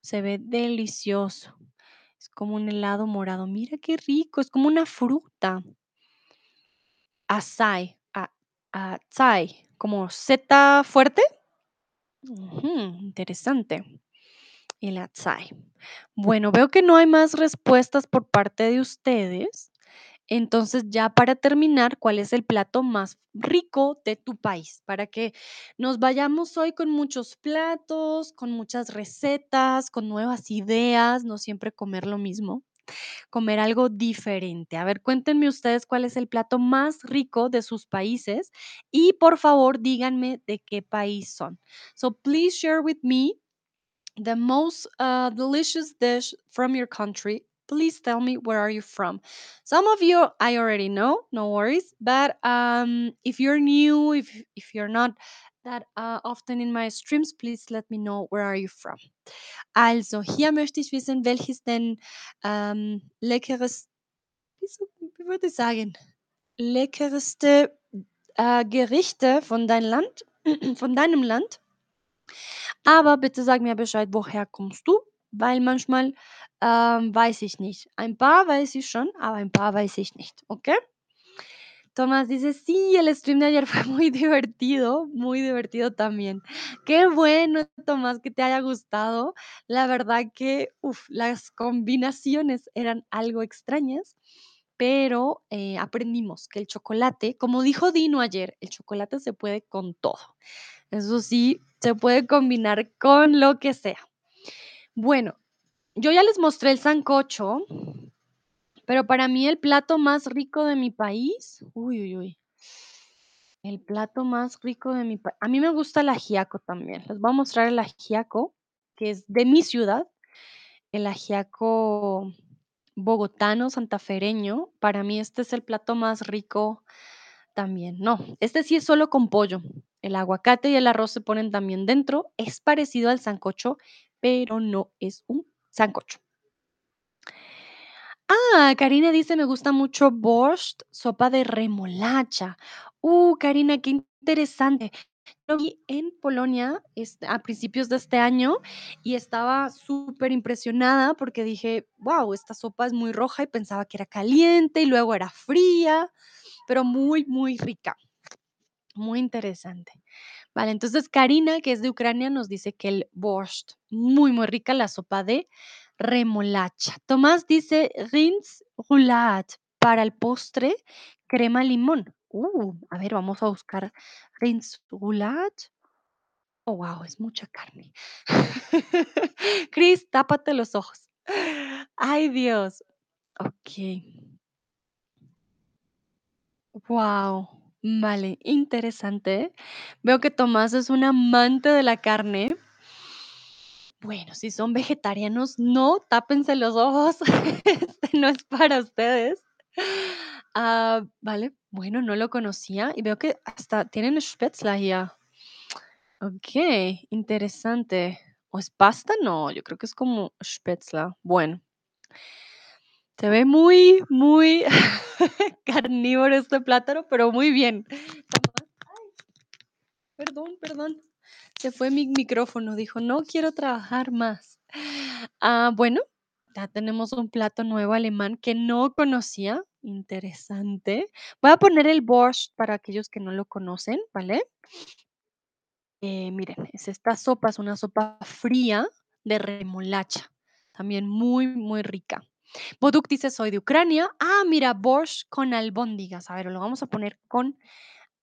[SPEAKER 2] Se ve delicioso. Es como un helado morado. Mira qué rico, es como una fruta. Acai, a- acai, como Z fuerte. Interesante. El açaí. Bueno, veo que no hay más respuestas por parte de ustedes. Entonces, ya para terminar, ¿cuál es el plato más rico de tu país? Para que nos vayamos hoy con muchos platos, con muchas recetas, con nuevas ideas, no siempre comer lo mismo, comer algo diferente. A ver, cuéntenme ustedes cuál es el plato más rico de sus países y por favor díganme de qué país son. So, please share with me the most uh, delicious dish from your country please tell me where are you from some of you i already know no worries but um, if you're new if if you're not that uh, often in my streams please let me know where are you from also hier möchte ich wissen welches denn ähm, leckeres wie, würde ich sagen leckerste äh, Gerichte von dein Land (clears throat) von deinem Land Aber bitte sag mir Bescheid, woher kommst du? Weil manchmal, ähm, weiß ich nicht. Ein paar weiß ich schon, aber ein paar weiß ich nicht, ¿okey? Tomás dice: "Sí, el stream de ayer (laughs) fue muy divertido, muy divertido también". Qué bueno, Tomás, que te haya gustado. La verdad que, uf, las combinaciones eran algo extrañas, pero, eh, aprendimos que el chocolate, como dijo Dino ayer, el chocolate se puede con todo. Eso sí, se puede combinar con lo que sea. Bueno, yo ya les mostré el sancocho, pero para mí el plato más rico de mi país, uy, uy, uy, el plato más rico de mi país, a mí me gusta el ajiaco también. Les voy a mostrar el ajiaco, que es de mi ciudad, el ajiaco bogotano, santafereño. Para mí este es el plato más rico también. No, este sí es solo con pollo. El aguacate y el arroz se ponen también dentro. Es parecido al sancocho, pero no es un sancocho. Ah, Karina dice: "Me gusta mucho borscht, sopa de remolacha". Uh, Karina, qué interesante. Lo vi en Polonia, este, a principios de este año y estaba súper impresionada porque dije: "Guau, esta sopa es muy roja", y pensaba que era caliente y luego era fría, pero muy, muy rica, muy interesante. Vale, entonces Karina, que es de Ucrania, nos dice que el borscht, muy, muy rica la sopa de remolacha. Tomás dice Rins Roulat para el postre, crema limón. Uh, a ver, vamos a buscar Rins Roulat. Oh, wow, es mucha carne. (laughs) Cris, tápate los ojos. Ay, Dios. Ok. Wow. Vale, interesante. Veo que Tomás es un amante de la carne. Bueno, si son vegetarianos, no, tápense los ojos, (laughs) este no es para ustedes. Ah, vale, bueno, no lo conocía y veo que hasta tienen Spätzle hier. Okey, interesante. ¿O es pasta? No, yo creo que es como Spätzle. Bueno, se ve muy, muy (laughs) carnívoro este plátano, pero muy bien. Perdón, perdón. Se fue mi micrófono, dijo: "No quiero trabajar más". Ah, bueno, ya tenemos un plato nuevo alemán que no conocía, interesante. Voy a poner el Borscht para aquellos que no lo conocen, ¿vale? Eh, miren, es esta sopa, es una sopa fría de remolacha, también muy, muy rica. Boduk dice: "Soy de Ucrania". Ah, mira, borscht con albóndigas. A ver, lo vamos a poner con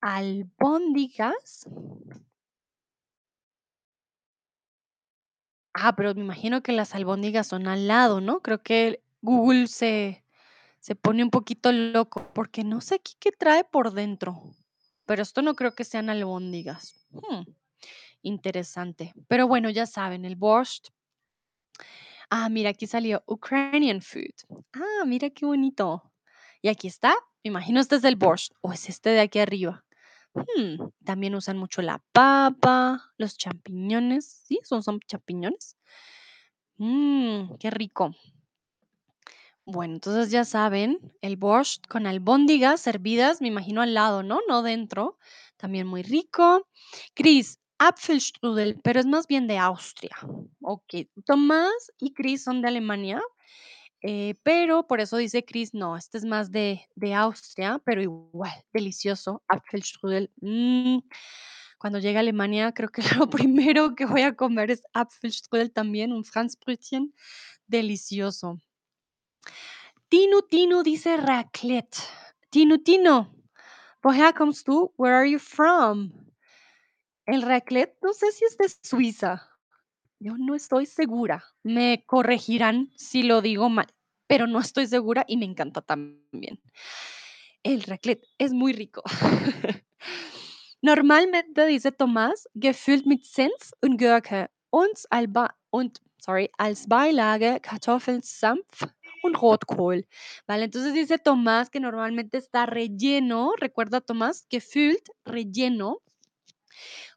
[SPEAKER 2] albóndigas. Ah, pero me imagino que las albóndigas son al lado, ¿no? Creo que Google se se pone un poquito loco, porque no sé qué trae por dentro, pero esto no creo que sean albóndigas. Mm, interesante. Pero bueno, ya saben, el borscht. Ah, mira, aquí salió Ukrainian food. Ah, mira qué bonito. Y aquí está, me imagino este es el borscht, o es este de aquí arriba. Mm, también usan mucho la papa, los champiñones. ¿Sí? ¿Son, champiñones? Mmm, qué rico. Bueno, entonces ya saben, el borscht con albóndigas servidas, me imagino al lado, ¿no? No dentro. También muy rico. Chris, Apfelstrudel, pero es más bien de Austria. Ok, Tomás y Chris son de Alemania, eh, pero por eso dice Chris, no, este es más de, de Austria, pero igual, delicioso. Apfelstrudel. mm, Cuando llegue a Alemania, creo que (laughs) lo primero que voy a comer es Apfelstrudel también, un Franzbrötchen. Delicioso. Tinu Tinu dice raclette. Tinu Tinu, woher kommst du? Where are you from? El raclette, no sé si es de Suiza. Yo no estoy segura. Me corregirán si lo digo mal, pero no estoy segura y me encanta también. El raclette es muy rico. (laughs) Normalmente, dice Tomás, gefüllt mit Senf und Gurke und, alba und sorry, als Beilage Kartoffeln, Senf und Rotkohl. Vale, entonces dice Tomás que normalmente está relleno, recuerda Tomás, gefüllt, relleno,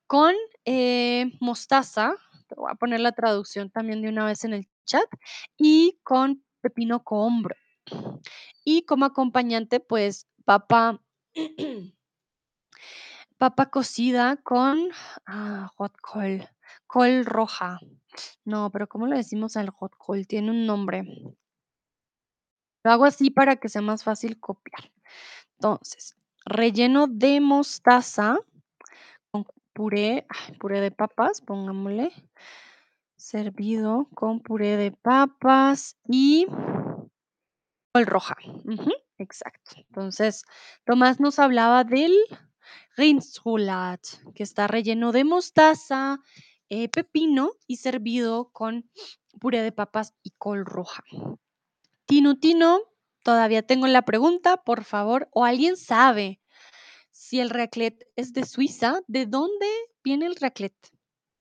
[SPEAKER 2] con eh, mostaza, te voy a poner la traducción también de una vez en el chat, y con pepino cohombro. Y como acompañante, pues papa, (clears throat) papa cocida con ah, Rotkohl, col roja. No, pero ¿cómo le decimos al Rotkohl? Tiene un nombre. Lo hago así para que sea más fácil copiar. Entonces, relleno de mostaza puré, puré de papas, pongámosle. Servido con puré de papas y col roja. Exacto. Entonces, Tomás nos hablaba del Rindsroulade, que está relleno de mostaza, eh, pepino y servido con puré de papas y col roja. Tino, Tino, todavía tengo la pregunta, por favor, o alguien sabe si el raclette es de Suiza, ¿de dónde viene el raclette?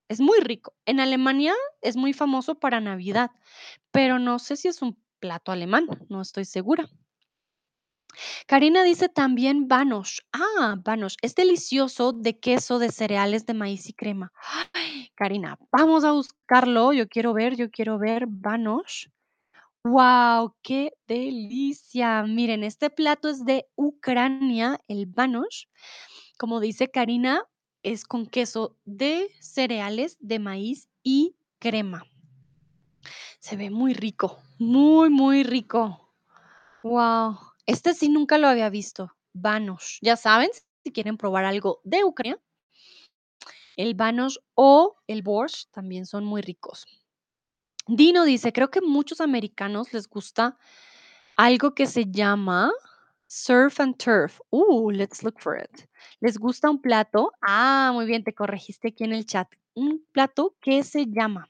[SPEAKER 2] Es muy rico. En Alemania es muy famoso para Navidad, pero no sé si es un plato alemán, no estoy segura. Karina dice también Banosch. Ah, Banosch, es delicioso de queso de cereales de maíz y crema. Ay, Karina, vamos a buscarlo. Yo quiero ver, yo quiero ver Banosch. ¡Wow! ¡Qué delicia! Miren, este plato es de Ucrania, el Banosch. Como dice Karina, es con queso de cereales de maíz y crema. Se ve muy rico, muy, muy rico. ¡Wow! Este sí nunca lo había visto. Banosch. Ya saben, si quieren probar algo de Ucrania, el Banosch o el Borscht también son muy ricos. Dino dice, creo que muchos americanos les gusta algo que se llama surf and turf. Uh, let's look for it. ¿Les gusta un plato? Ah, muy bien, te corregiste aquí en el chat. Un plato que se llama.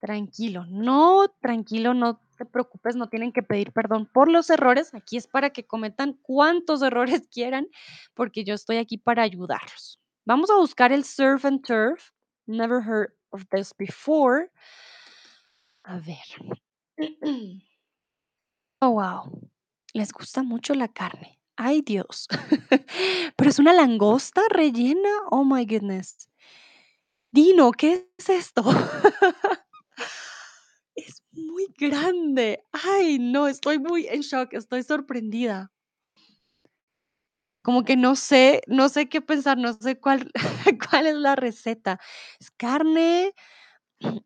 [SPEAKER 2] Tranquilo, no, tranquilo, no te preocupes, no tienen que pedir perdón por los errores. Aquí es para que cometan cuantos (laughs) errores quieran, porque yo estoy aquí para ayudarlos. Vamos a buscar el surf and turf. Never heard of this before. A ver. (clears throat) Oh, wow. Les gusta mucho la carne. Ay, Dios. (laughs) Pero es una langosta rellena. Oh my goodness. Dino, ¿qué es esto? (laughs) Es muy grande. Ay, no, estoy muy en shock, estoy sorprendida. Como que no sé, no sé qué pensar, no sé cuál, (laughs) cuál es la receta. ¿Es carne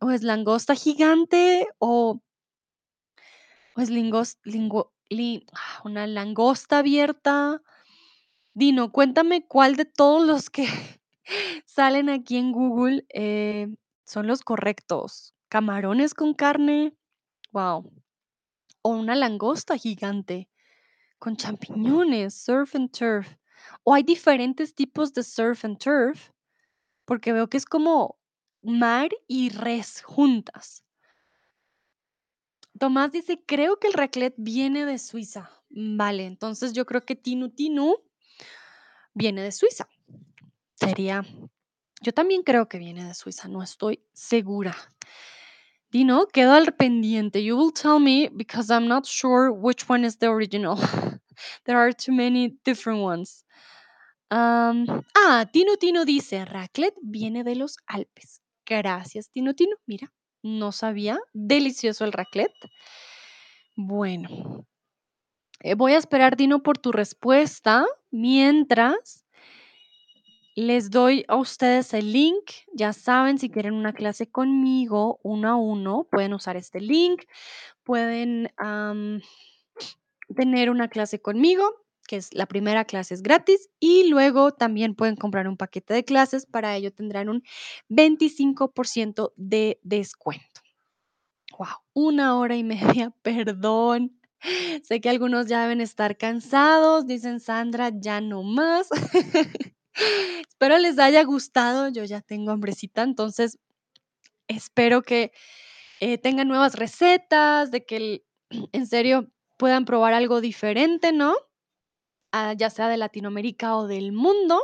[SPEAKER 2] o es langosta gigante o es lingos lingo li ah, una langosta abierta? Dino, cuéntame cuál de todos los que (laughs) salen aquí en Google, eh, son los correctos. ¿Camarones con carne? Wow. O una langosta gigante con champiñones, surf and turf. ¿O hay diferentes tipos de surf and turf? Porque veo que es como mar y res juntas. Tomás dice: "Creo que el raclette viene de Suiza". Mm, vale, entonces yo creo que Tinu Tinu viene de Suiza. Sería yo también creo que viene de Suiza, no estoy segura. Dino, quedo al pendiente. You will tell me because I'm not sure which one is the original. (laughs) There are too many different ones. Am, ah, Tinu Tinu dice: "Raclette viene de los Alpes". Gracias, Tinu Tinu. Mira, no sabía. Delicioso el raclette. Bueno, eh, voy a esperar, Dino, por tu respuesta. Mientras les doy a ustedes el link. Ya saben, si quieren una clase conmigo, uno a uno, pueden usar este link. Pueden, tener una clase conmigo, que es la primera clase es gratis, y luego también pueden comprar un paquete de clases. Para ello tendrán un 25% de descuento. Guau, una hora y (laughs) media, perdón. Sé que algunos ya deben estar cansados, dicen Sandra, ya no más. (laughs) Espero les haya gustado, yo ya tengo hambrecita, entonces espero que, eh, tengan nuevas recetas, de que (clears throat) en serio puedan probar algo diferente, ¿no? Ah, ya sea de Latinoamérica o del mundo.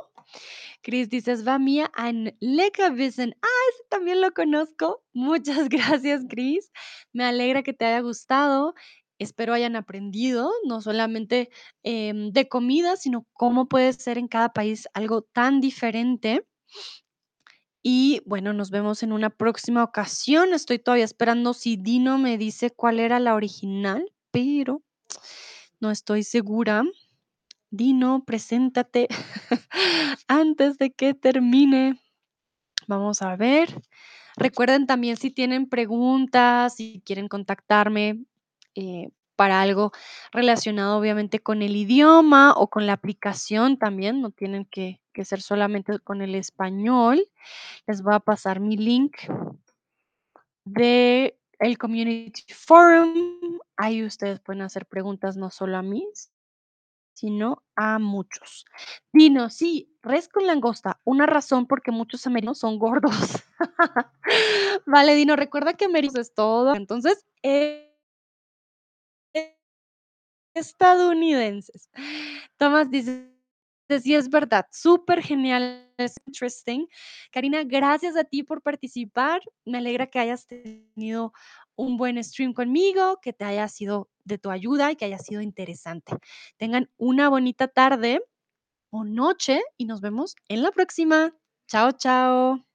[SPEAKER 2] Chris dice: "Es war mir ein Leckerbissen". Ah, ese también lo conozco. (laughs) Muchas gracias, Chris. Me alegra que te haya gustado. Espero hayan aprendido, no solamente, em, de comida, sino cómo puede ser en cada país algo tan diferente. Y bueno, nos vemos en una próxima ocasión. Estoy todavía esperando si Dino me dice cuál era la original, pero no estoy segura. Dino, preséntate (laughs) antes de que termine. Vamos a ver. Recuerden también si tienen preguntas, si quieren contactarme, eh, para algo relacionado, obviamente, con el idioma o con la aplicación también, no tienen que ser solamente con el español. Les voy a pasar mi link de el community forum. Ahí ustedes pueden hacer preguntas no solo a mí, sino a muchos. Dino, sí, res con langosta, una razón porque muchos americanos son gordos. (laughs) Vale, Dino, recuerda que americanos es todo, entonces, eh estadounidenses. Tomás dice: "Sí, es verdad, supergenial, es interesting". Karina, gracias a ti por participar. Me alegra que hayas tenido un buen stream conmigo, que te haya sido de tu ayuda y que haya sido interesante. Tengan una bonita tarde o noche y nos vemos en la próxima. Chao, chao.